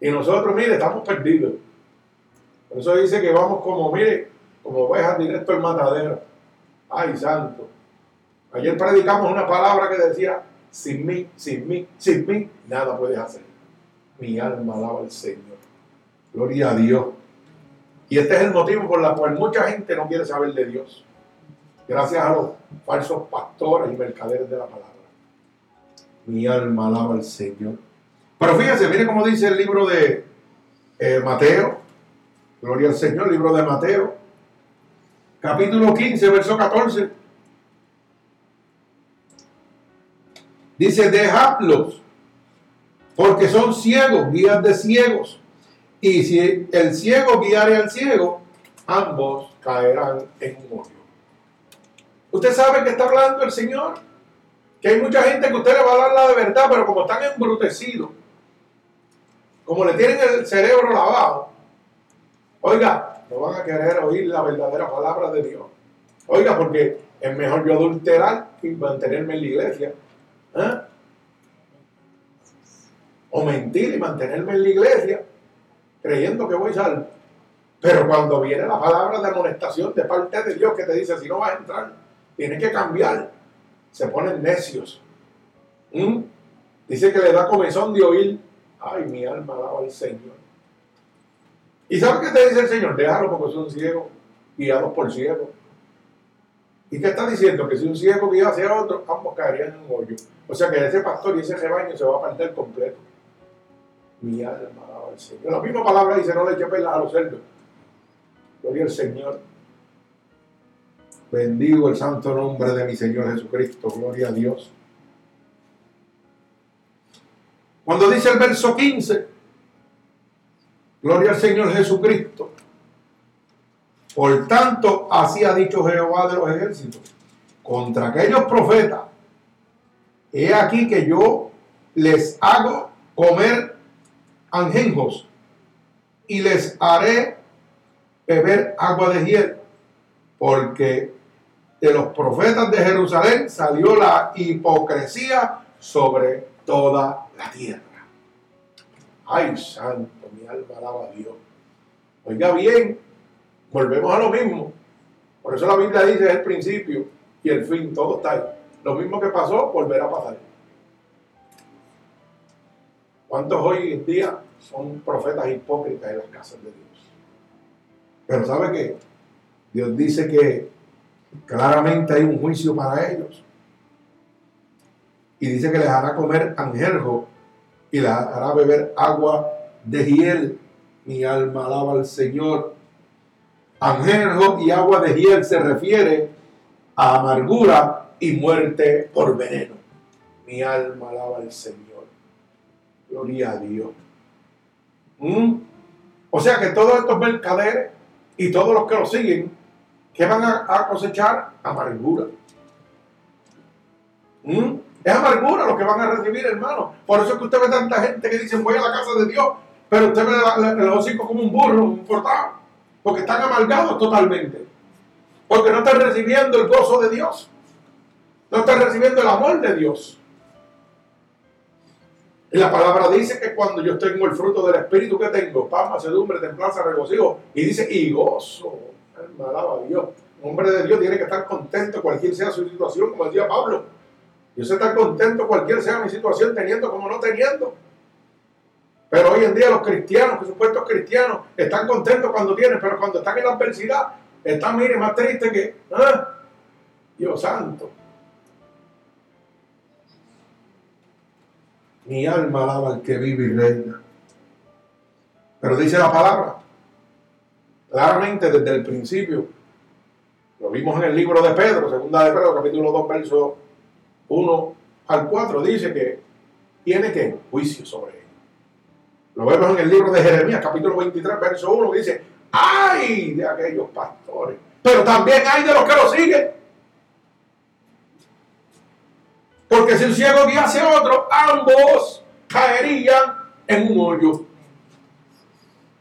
Y nosotros, mire, estamos perdidos. Por eso dice que vamos como, mire, como ovejas directo al matadero. Ay, santo. Ayer predicamos una palabra que decía, sin mí, sin mí, sin mí, nada puedes hacer. Mi alma alaba al Señor. Gloria a Dios. Y este es el motivo por el cual mucha gente no quiere saber de Dios. Gracias a los falsos pastores y mercaderes de la palabra mi alma alaba al Señor. Pero fíjense, mire cómo dice el libro de eh, Mateo, Gloria al Señor, libro de Mateo, capítulo 15, verso 14. Dice, dejadlos, porque son ciegos, guías de ciegos. Y si el ciego guiare al ciego, ambos caerán en un hoyo. ¿Usted sabe que está hablando el Señor? Que hay mucha gente que usted le va a dar la de verdad, pero como están embrutecidos, como le tienen el cerebro lavado, oiga, no van a querer oír la verdadera palabra de Dios. Oiga, porque es mejor yo adulterar y mantenerme en la iglesia. ¿eh? O mentir y mantenerme en la iglesia creyendo que voy salvo. Pero cuando viene la palabra de amonestación de parte de Dios que te dice, si no vas a entrar, tienes que cambiar se ponen necios. ¿Mm? Dice que le da comezón de oír. Ay, mi alma alaba al Señor. ¿Y sabe qué te dice el Señor? Déjalo porque son ciegos, guiados por ciegos. ¿Y qué está diciendo? Que si un ciego guía hacia otro, ambos caerían en un hoyo. O sea que ese pastor y ese rebaño se va a perder completo. Mi alma alaba al Señor. La misma palabra dice, no le eche pelas a los cerdos. Gloria al Señor. Bendigo el santo nombre de mi Señor Jesucristo. Gloria a Dios. Cuando dice el verso 15, Gloria al Señor Jesucristo. Por tanto, así ha dicho Jehová de los ejércitos, contra aquellos profetas, he aquí que yo les hago comer anjenjos y les haré beber agua de hiel, porque de los profetas de Jerusalén salió la hipocresía sobre toda la tierra. Ay, santo, mi alma alaba a Dios. Oiga bien, volvemos a lo mismo. Por eso la Biblia dice el principio y el fin, todo está ahí. Lo mismo que pasó, volverá a pasar. ¿Cuántos hoy en día son profetas hipócritas en las casas de Dios? Pero ¿sabe qué? Dios dice que claramente hay un juicio para ellos. Y dice que les hará comer angeljo y les hará beber agua de hiel. Mi alma alaba al Señor. Angeljo y agua de hiel se refiere a amargura y muerte por veneno. Mi alma alaba al Señor. Gloria a Dios. ¿Mm? O sea que todos estos mercaderes y todos los que lo siguen, que van a, cosechar? Amargura. ¿Mm? Es amargura lo que van a recibir, hermano. Por eso es que usted ve tanta gente que dice voy a la casa de Dios, pero usted ve los hocico como un burro, un portado, porque están amargados totalmente. Porque no están recibiendo el gozo de Dios. No están recibiendo el amor de Dios. Y la palabra dice que cuando yo tengo el fruto del Espíritu que tengo, paz, macedumbre, templanza, regocijo, y dice, y gozo, alaba a Dios. Un hombre de Dios tiene que estar contento cualquier sea su situación, como decía Pablo. Yo sé estar contento cualquier sea mi situación, teniendo como no teniendo. Pero hoy en día los cristianos, los supuestos cristianos, están contentos cuando tienen, pero cuando están en la adversidad, están, mire, más tristes que, ¿ah? Dios santo. Mi alma alaba al que vive y reina. Pero dice la palabra, claramente desde el principio, lo vimos en el libro de Pedro, segunda de Pedro, capítulo 2, verso 1 al 4, dice que tiene que juicio sobre él. Lo vemos en el libro de Jeremías, capítulo 23, verso 1, dice, ay de aquellos pastores, pero también hay de los que lo siguen. Porque si un ciego guiase a otro, ambos caerían en un hoyo.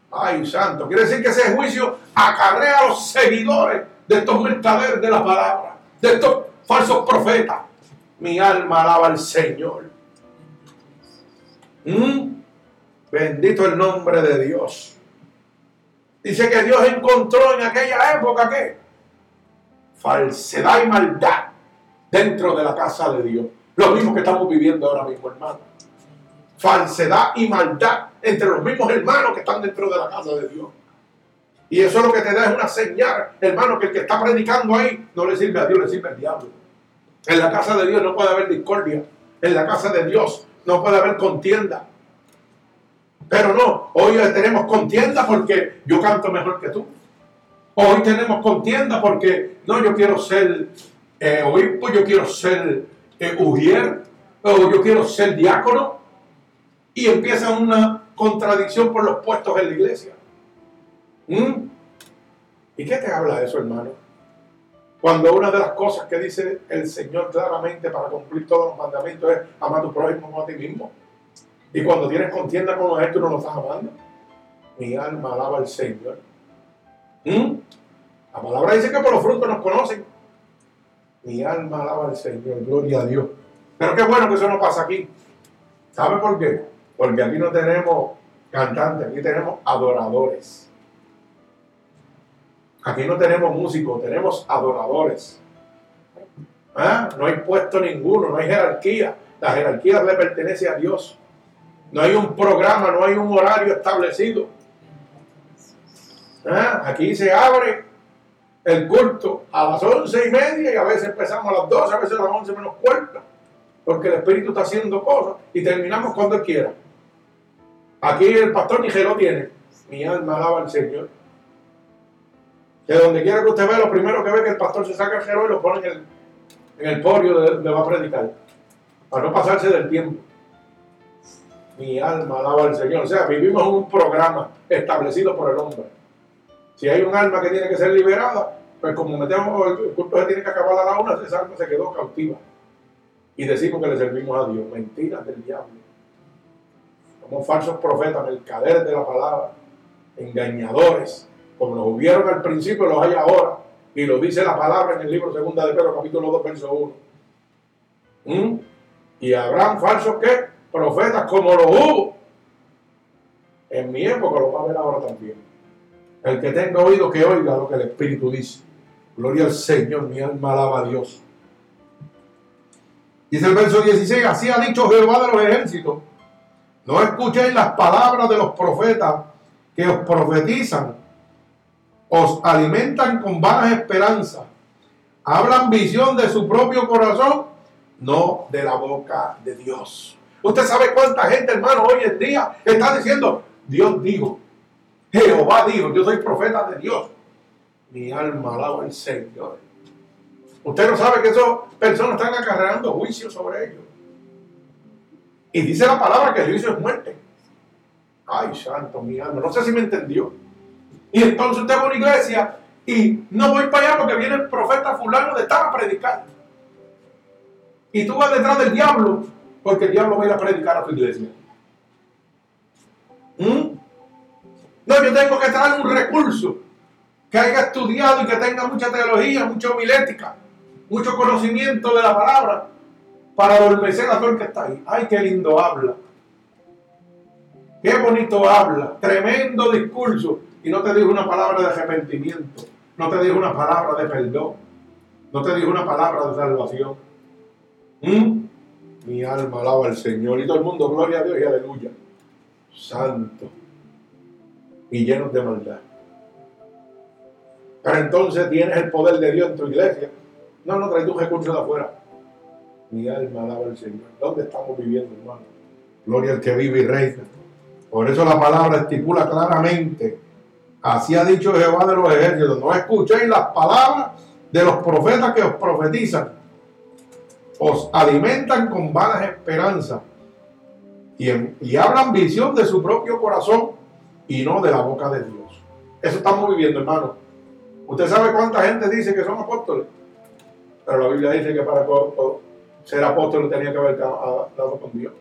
Ay, santo. Quiere decir que ese juicio acarrea a los seguidores de estos mercaderes de la palabra, de estos falsos profetas. Mi alma alaba al Señor. ¿Mm? Bendito el nombre de Dios. Dice que Dios encontró en aquella época que falsedad y maldad dentro de la casa de Dios. Lo mismo que estamos viviendo ahora mismo, hermano. Falsedad y maldad entre los mismos hermanos que están dentro de la casa de Dios. Y eso lo que te da es una señal, hermano, que el que está predicando ahí no le sirve a Dios, le sirve al diablo. En la casa de Dios no puede haber discordia. En la casa de Dios no puede haber contienda. Pero no, hoy tenemos contienda porque yo canto mejor que tú. Hoy tenemos contienda porque no, yo quiero ser eh, obispo, yo quiero ser eh, o yo quiero ser diácono, y empieza una contradicción por los puestos en la iglesia. ¿Mm? ¿Y qué te habla de eso, hermano? Cuando una de las cosas que dice el Señor claramente para cumplir todos los mandamientos es amar a tu prójimo como a ti mismo. Y cuando tienes contienda con los tú no lo estás amando. Mi alma alaba al Señor. ¿Mm? La palabra dice que por los frutos nos conocen. Mi alma alaba al Señor, gloria a Dios. Pero qué bueno que eso no pasa aquí. ¿Sabe por qué? Porque aquí no tenemos cantantes, aquí tenemos adoradores. Aquí no tenemos músicos, tenemos adoradores. ¿Ah? No hay puesto ninguno, no hay jerarquía. La jerarquía le pertenece a Dios. No hay un programa, no hay un horario establecido. ¿Ah? Aquí se abre el culto a las once y media y a veces empezamos a las doce, a veces a las once menos cuarto, porque el Espíritu está haciendo cosas y terminamos cuando quiera. Aquí el pastor ni lo tiene. Mi alma alaba al Señor. Que donde quiera que usted vea, lo primero que ve que el pastor se saca el gero y lo pone en el, en el podio de donde va a predicar. Para no pasarse del tiempo. Mi alma alaba al Señor. O sea, vivimos un programa establecido por el hombre. Si hay un alma que tiene que ser liberada, pues como metemos el culto se tiene que acabar a la una, esa alma se quedó cautiva. Y decimos que le servimos a Dios. Mentiras del diablo. Somos falsos profetas, mercaderes de la palabra, engañadores, como nos hubieron al principio, los hay ahora. Y lo dice la palabra en el libro segunda de Pedro, capítulo 2, verso 1. ¿Mm? Y habrán falsos que profetas como los hubo. En mi época lo va a ver ahora también. El que tenga oído que oiga lo que el Espíritu dice. Gloria al Señor, mi alma alaba a Dios. Dice el verso 16, así ha dicho Jehová de los ejércitos. No escuchéis las palabras de los profetas que os profetizan, os alimentan con vanas esperanzas, hablan visión de su propio corazón, no de la boca de Dios. Usted sabe cuánta gente, hermano, hoy en día está diciendo, Dios dijo, Jehová dijo, yo soy profeta de Dios. Mi alma alaba al Señor. Usted no sabe que esas personas están acarreando juicio sobre ellos. Y dice la palabra que el juicio es muerte. Ay, santo, mi alma. No sé si me entendió. Y entonces a una iglesia y no voy para allá porque viene el profeta fulano de estar a predicar. Y tú vas detrás del diablo porque el diablo va a ir a predicar a tu iglesia. ¿Mm? No, yo tengo que traer un recurso que haya estudiado y que tenga mucha teología, mucha homilética, mucho conocimiento de la palabra para adormecer a todo el que está ahí. Ay, qué lindo habla. Qué bonito habla. Tremendo discurso. Y no te dijo una palabra de arrepentimiento. No te dijo una palabra de perdón. No te dijo una palabra de salvación. ¿Mm? Mi alma alaba al Señor. Y todo el mundo, gloria a Dios y aleluya. Santo. Y llenos de maldad. Pero entonces tienes el poder de Dios en tu iglesia. No, no traes un recurso de afuera. Mi alma alaba al Señor. ¿Dónde estamos viviendo, hermano? Gloria al que vive y reina. Por eso la palabra estipula claramente. Así ha dicho Jehová de los ejércitos. No escuchéis las palabras de los profetas que os profetizan. Os alimentan con vanas esperanzas. Y, hablan visión de su propio corazón y no de la boca de Dios. Eso estamos viviendo, hermano. ¿Usted sabe cuánta gente dice que son apóstoles? Pero la Biblia dice que para ser apóstol tenía que haber dado con Dios.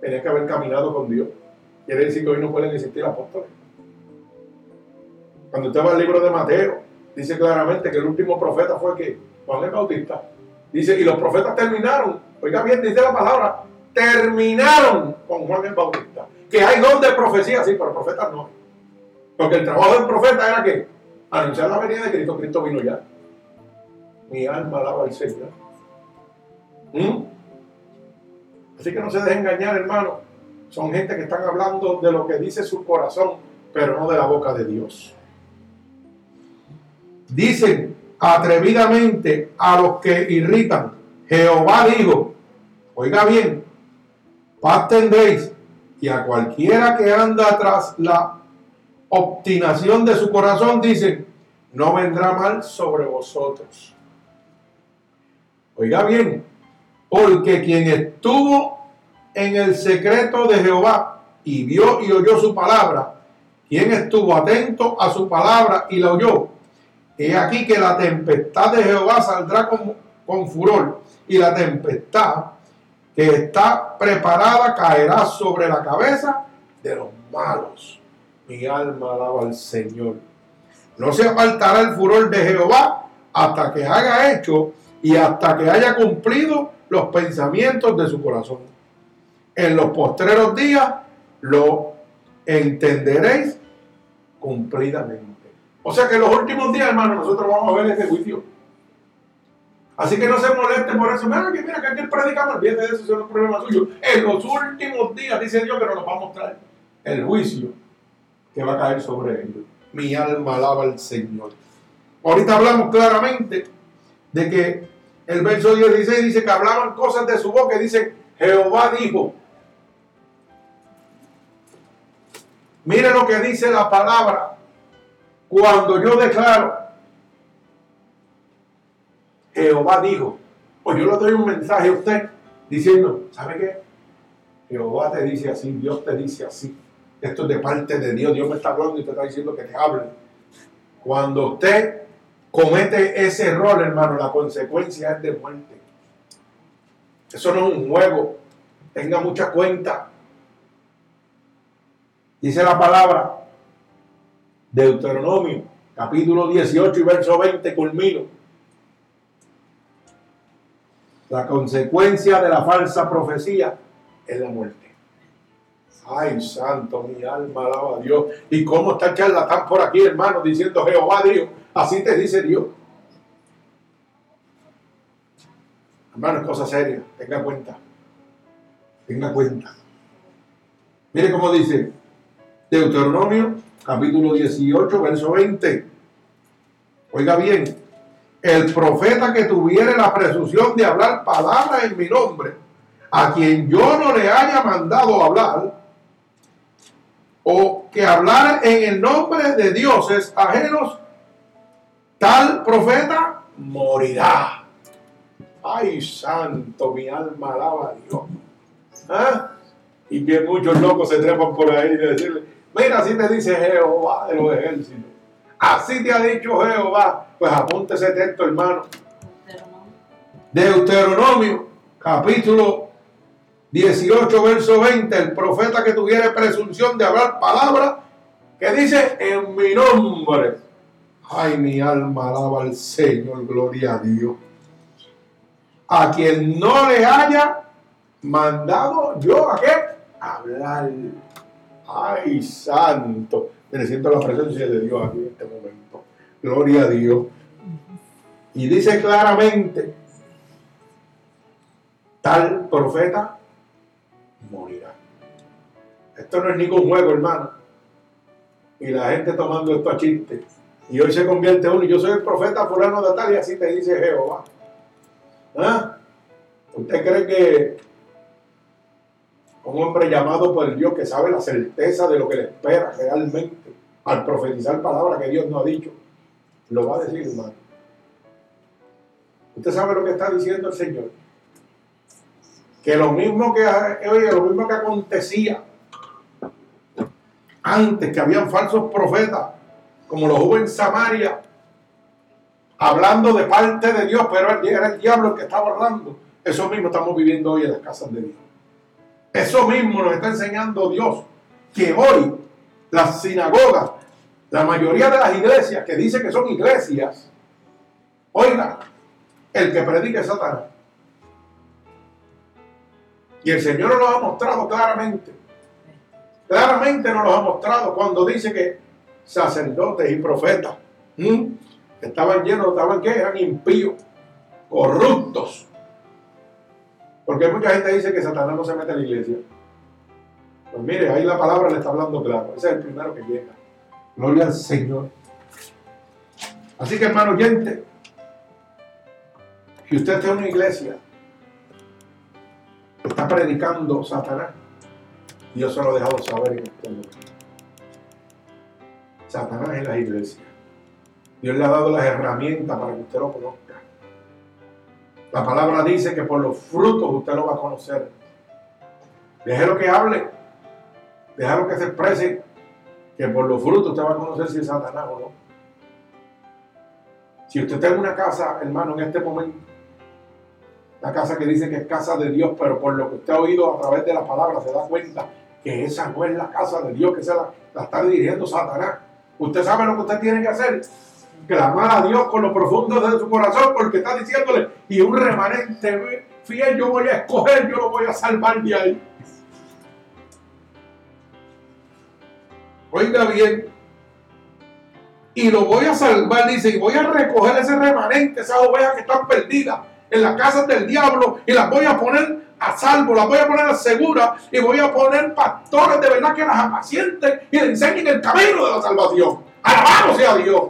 Tenía que haber caminado con Dios. Quiere decir que hoy no pueden existir apóstoles. Cuando usted va al libro de Mateo, dice claramente que el último profeta fue Juan el Bautista. Dice, y los profetas terminaron, oiga bien, dice la palabra, terminaron con Juan el Bautista. Que hay dos de profecía, sí, pero profetas no. Porque el trabajo del profeta era que anunciar la venida de Cristo, Cristo vino ya. Mi alma alaba al Señor. ¿Mm? Así que no se dejen engañar, hermano. Son gente que están hablando de lo que dice su corazón, pero no de la boca de Dios. Dicen atrevidamente a los que irritan. Jehová dijo, oiga bien, paz tendréis y a cualquiera que anda tras la obstinación de su corazón, dicen, no vendrá mal sobre vosotros. Oiga bien, porque quien estuvo en el secreto de Jehová y vio y oyó su palabra, quien estuvo atento a su palabra y la oyó, he aquí que la tempestad de Jehová saldrá con, con furor y la tempestad que está preparada caerá sobre la cabeza de los malos. Mi alma alaba al Señor. No se apartará el furor de Jehová hasta que haga hecho y hasta que haya cumplido los pensamientos de su corazón. En los postreros días lo entenderéis cumplidamente. O sea que en los últimos días, hermano, nosotros vamos a ver este juicio. Así que no se moleste por eso. Mira que mira que aquí predicamos, olvídate de eso, eso es un problema suyo. En los últimos días, dice Dios, que nos va a mostrar el juicio que va a caer sobre ellos. Mi alma alaba al Señor. Ahorita hablamos claramente de que el verso 16 dice que hablaban cosas de su boca. Dice, Jehová dijo. Mire lo que dice la palabra. Cuando yo declaro, Jehová dijo, pues yo le doy un mensaje a usted diciendo, ¿sabe qué? Jehová te dice así, Dios te dice así. Esto es de parte de Dios. Dios me está hablando y te está diciendo que te hable. Cuando usted comete ese error, hermano, la consecuencia es de muerte. Eso no es un juego. Tenga mucha cuenta. Dice la palabra, Deuteronomio, capítulo 18 y verso 20, culmino. La consecuencia de la falsa profecía es la muerte. Ay, santo, mi alma alaba a Dios. ¿Y cómo está el charlatán por aquí, hermano, diciendo Jehová Dios? Así te dice Dios. Hermano, es cosa seria. Tenga cuenta. Tenga cuenta. Mire cómo dice Deuteronomio capítulo 18, verso 20. Oiga bien, el profeta que tuviere la presunción de hablar palabras en mi nombre, a quien yo no le haya mandado hablar, o que hablar en el nombre de dioses ajenos, tal profeta morirá. Ay, santo, mi alma alaba a Dios. ¿Ah? Y que muchos locos se trepan por ahí y decirle, Mira, así te dice Jehová de los ejércitos. Así te ha dicho Jehová. Pues apúntese texto, hermano. Deuteronomio, capítulo 18, verso 20. El profeta que tuviera presunción de hablar palabra que dice en mi nombre. Ay, mi alma alaba al Señor, gloria a Dios. A quien no le haya mandado yo a qué? Hablar Ay, santo. Me siento la presencia de Dios aquí en este momento. Gloria a Dios. Y dice claramente, tal profeta morirá. Esto no es ningún juego, hermano. Y la gente tomando esto a chiste. Y hoy se convierte uno. Yo soy el profeta fulano de tal y así te dice Jehová. ¿Ah? ¿Usted cree que un hombre llamado por Dios que sabe la certeza de lo que le espera realmente al profetizar palabras que Dios no ha dicho, lo va a decir, hermano. Usted sabe lo que está diciendo el Señor. Que lo mismo que, oye, lo mismo que acontecía antes, que habían falsos profetas, como los hubo en Samaria, hablando de parte de Dios, pero era el diablo el que estaba hablando. Eso mismo estamos viviendo hoy en las casas de Dios. Eso mismo nos está enseñando Dios, que hoy las sinagogas, la mayoría de las iglesias que dicen que son iglesias, oiga, el que predica es Satanás. Y el Señor nos lo ha mostrado claramente. Claramente nos lo ha mostrado cuando dice que sacerdotes y profetas estaban llenos, estaban que eran impíos, corruptos, porque mucha gente dice que Satanás no se mete en la iglesia. Pues mire, ahí la palabra le está hablando claro. Ese es el primero que llega. Gloria al Señor. Así que hermano oyente, si usted está en una iglesia, está predicando Satanás, Dios se lo ha dejado saber en este momento. Satanás en la iglesia. Dios le ha dado las herramientas para que usted lo conozca. La palabra dice que por los frutos usted lo va a conocer. Déjelo que hable. Déjalo que se exprese. Que por los frutos usted va a conocer si es Satanás o no. Si usted está en una casa, hermano, en este momento, la casa que dice que es casa de Dios, pero por lo que usted ha oído a través de la palabra se da cuenta que esa no es la casa de Dios, que se la, la está dirigiendo Satanás. Usted sabe lo que usted tiene que hacer clamar a Dios con lo profundo de su corazón porque está diciéndole, y un remanente fiel yo voy a escoger, yo lo voy a salvar de ahí. Oiga bien, y lo voy a salvar, dice, y voy a recoger ese remanente, esas ovejas que están perdidas en las casas del diablo, y las voy a poner a salvo, las voy a poner a segura, y voy a poner pastores de verdad que las apacienten y le enseñen el camino de la salvación. Alabado sea Dios.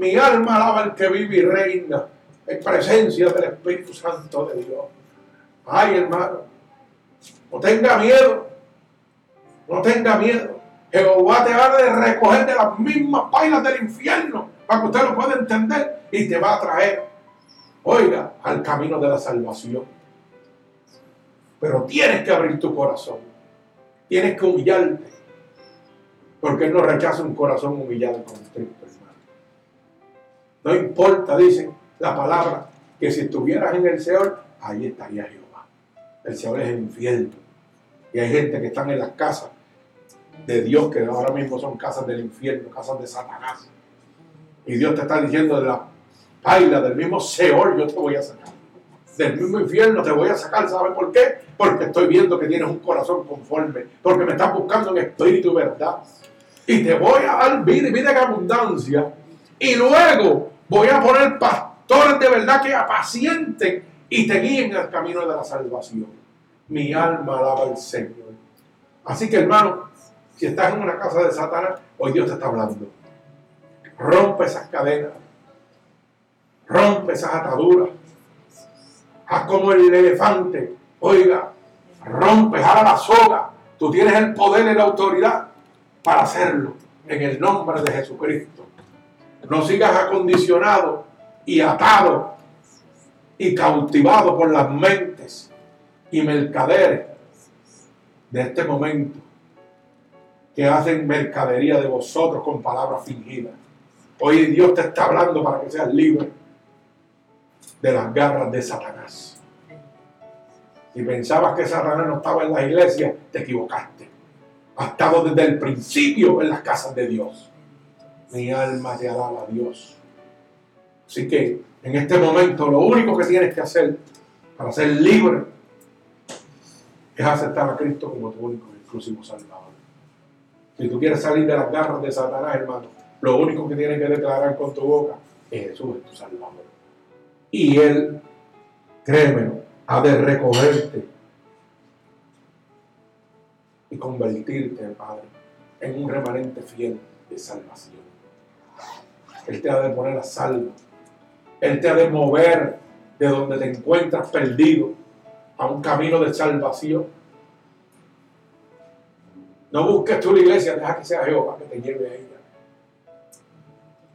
Mi alma alaba al que vive y reina en presencia del Espíritu Santo de Dios. Ay, hermano, no tenga miedo. No tenga miedo. Jehová te va a recoger de las mismas pailas del infierno para que usted lo pueda entender y te va a traer, oiga, al camino de la salvación. Pero tienes que abrir tu corazón, tienes que humillarte, porque Él no rechaza un corazón humillado hermano. No importa, dice la palabra, que si estuvieras en el Señor, ahí estaría Jehová. El Señor es el infierno. Y hay gente que están en las casas de Dios, que ahora mismo son casas del infierno, casas de Satanás. Y Dios te está diciendo de la paila, del mismo Seol, yo te voy a sacar. Del mismo infierno te voy a sacar, ¿sabes por qué? Porque estoy viendo que tienes un corazón conforme, porque me estás buscando en espíritu y verdad. Y te voy a dar vida y vida en abundancia. Y luego voy a poner pastores de verdad que apacienten y te guíen en el camino de la salvación. Mi alma alaba al Señor. Así que hermano, si estás en una casa de Satanás, hoy Dios te está hablando. Rompe esas cadenas. Rompe esas ataduras. Haz como el elefante. Oiga, rompe, jala la soga. Tú tienes el poder y la autoridad para hacerlo. En el nombre de Jesucristo. No sigas acondicionado y atado y cautivado por las mentes y mercaderes de este momento que hacen mercadería de vosotros con palabras fingidas. Hoy Dios te está hablando para que seas libre de las garras de Satanás. Si pensabas que Satanás no estaba en la iglesia, te equivocaste. Ha estado desde el principio en las casas de Dios. Mi alma te alaba a Dios. Así que en este momento lo único que tienes que hacer para ser libre es aceptar a Cristo como tu único y exclusivo Salvador. Si tú quieres salir de las garras de Satanás, hermano, lo único que tienes que declarar con tu boca es Jesús es tu Salvador. Y Él, créeme, ha de recogerte y convertirte, Padre, en un remanente fiel de salvación. Él te ha de poner a salvo. Él te ha de mover de donde te encuentras perdido a un camino de salvación no busques tú la iglesia, deja que sea Jehová que te lleve a ella.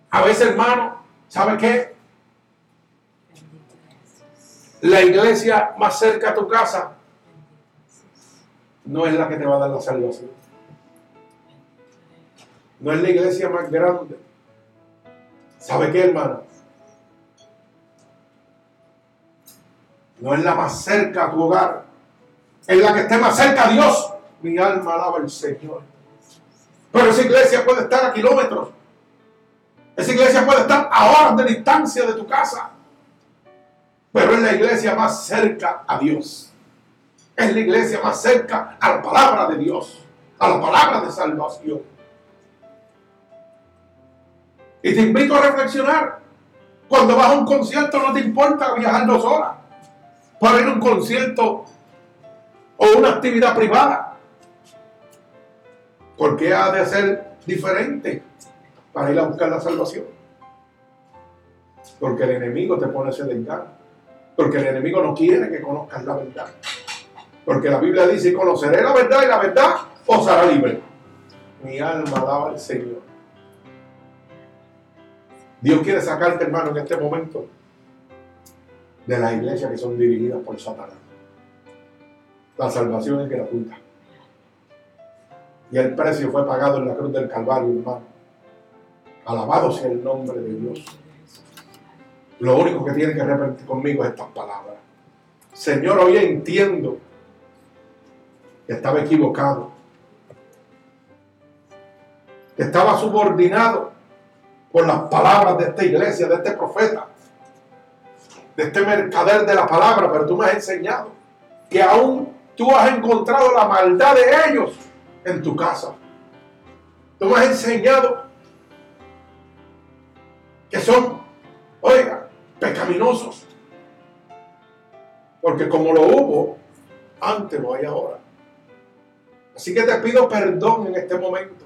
A veces, hermano, ¿sabe qué? La iglesia más cerca a tu casa no es la que te va a dar la salvación. No es la iglesia más grande. ¿Sabe qué, hermano? No es la más cerca a tu hogar. Es la que esté más cerca a Dios. Mi alma alaba al Señor. Pero esa iglesia puede estar a kilómetros. Esa iglesia puede estar a horas de distancia de tu casa. Pero es la iglesia más cerca a Dios. Es la iglesia más cerca a la palabra de Dios. A la palabra de salvación. Y te invito a reflexionar. Cuando vas a un concierto no te importa viajar dos horas para ir a un concierto o una actividad privada. ¿Por qué ha de ser diferente para ir a buscar la salvación? Porque el enemigo te pone ese engaño. Porque el enemigo no quiere que conozcas la verdad. Porque la Biblia dice, conoceré la verdad y la verdad os hará libre. Mi alma alaba al Señor. Dios quiere sacarte, hermano, en este momento de las iglesias que son dirigidas por Satanás. La salvación es gratuita. Y el precio fue pagado en la cruz del Calvario, hermano. Alabado sea el nombre de Dios. Lo único que tiene que repetir conmigo es estas palabras. Señor, hoy entiendo que estaba equivocado. Que estaba subordinado por las palabras de esta iglesia, de este profeta, de este mercader de la palabra, pero tú me has enseñado que aún tú has encontrado la maldad de ellos en tu casa. Tú me has enseñado que son, oiga, pecaminosos. Porque como lo hubo, antes lo hay ahora. Así que te pido perdón en este momento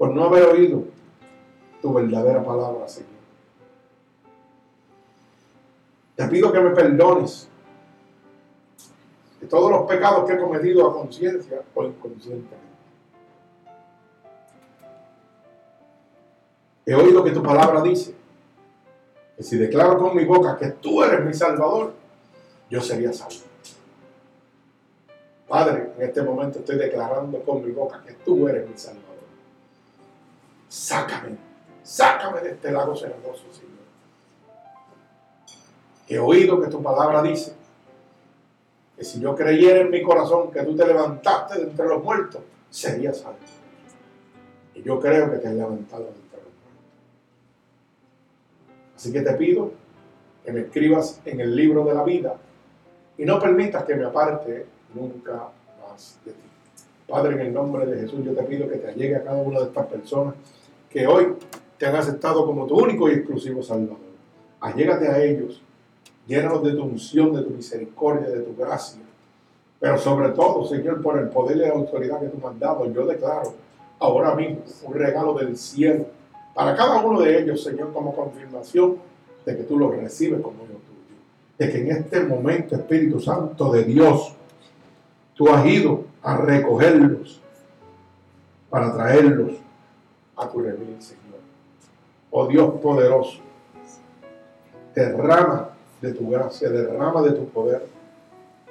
por no haber oído tu verdadera palabra, Señor. Te pido que me perdones de todos los pecados que he cometido a conciencia o inconscientemente. He oído que tu palabra dice que si declaro con mi boca que tú eres mi Salvador, yo sería salvo. Padre, en este momento estoy declarando con mi boca que tú eres mi Salvador. Sácame, sácame de este lago cenagoso, Señor. He oído que tu palabra dice que si yo creyera en mi corazón que tú te levantaste de entre los muertos, sería salvo. Y yo creo que te has levantado de entre los muertos. Así que te pido que me escribas en el libro de la vida y no permitas que me aparte nunca más de ti. Padre, en el nombre de Jesús, yo te pido que te llegue a cada una de estas personas que hoy te han aceptado como tu único y exclusivo Salvador. Allégate a ellos, llénalos de tu unción, de tu misericordia, de tu gracia. Pero sobre todo, Señor, por el poder y la autoridad que tú me has dado, yo declaro ahora mismo un regalo del cielo para cada uno de ellos, Señor, como confirmación de que tú los recibes como hijo tuyo. De que en este momento, Espíritu Santo de Dios, tú has ido a recogerlos para traerlos a tu redil, Señor. Oh Dios poderoso, derrama de tu gracia, derrama de tu poder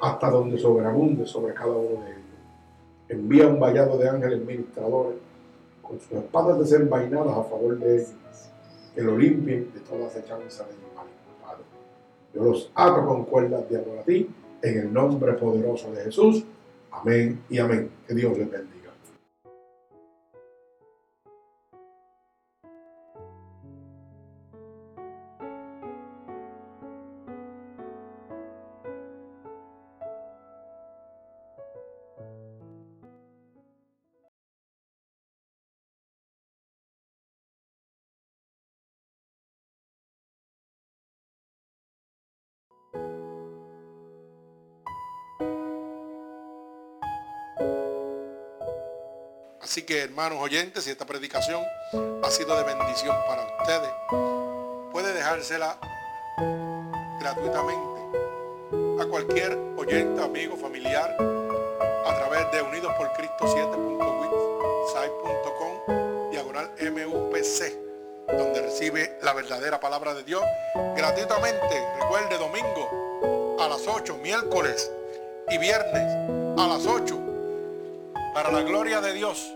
hasta donde sobreabunde sobre cada uno de ellos. Envía un vallado de ángeles ministradores con sus espadas desenvainadas a favor de ellos, que lo limpien de todas echanzas de mal, Padre. Yo los ato con cuerdas de amor a ti, en el nombre poderoso de Jesús. Amén y amén. Que Dios les bendiga. Que hermanos oyentes, si esta predicación ha sido de bendición para ustedes, puede dejársela gratuitamente a cualquier oyente, amigo, familiar, a través de Unidos por Cristo 7.witsite.com, diagonal MUPC, donde recibe la verdadera palabra de Dios gratuitamente. Recuerde, domingo a las 8, miércoles y viernes a las 8, para la gloria de Dios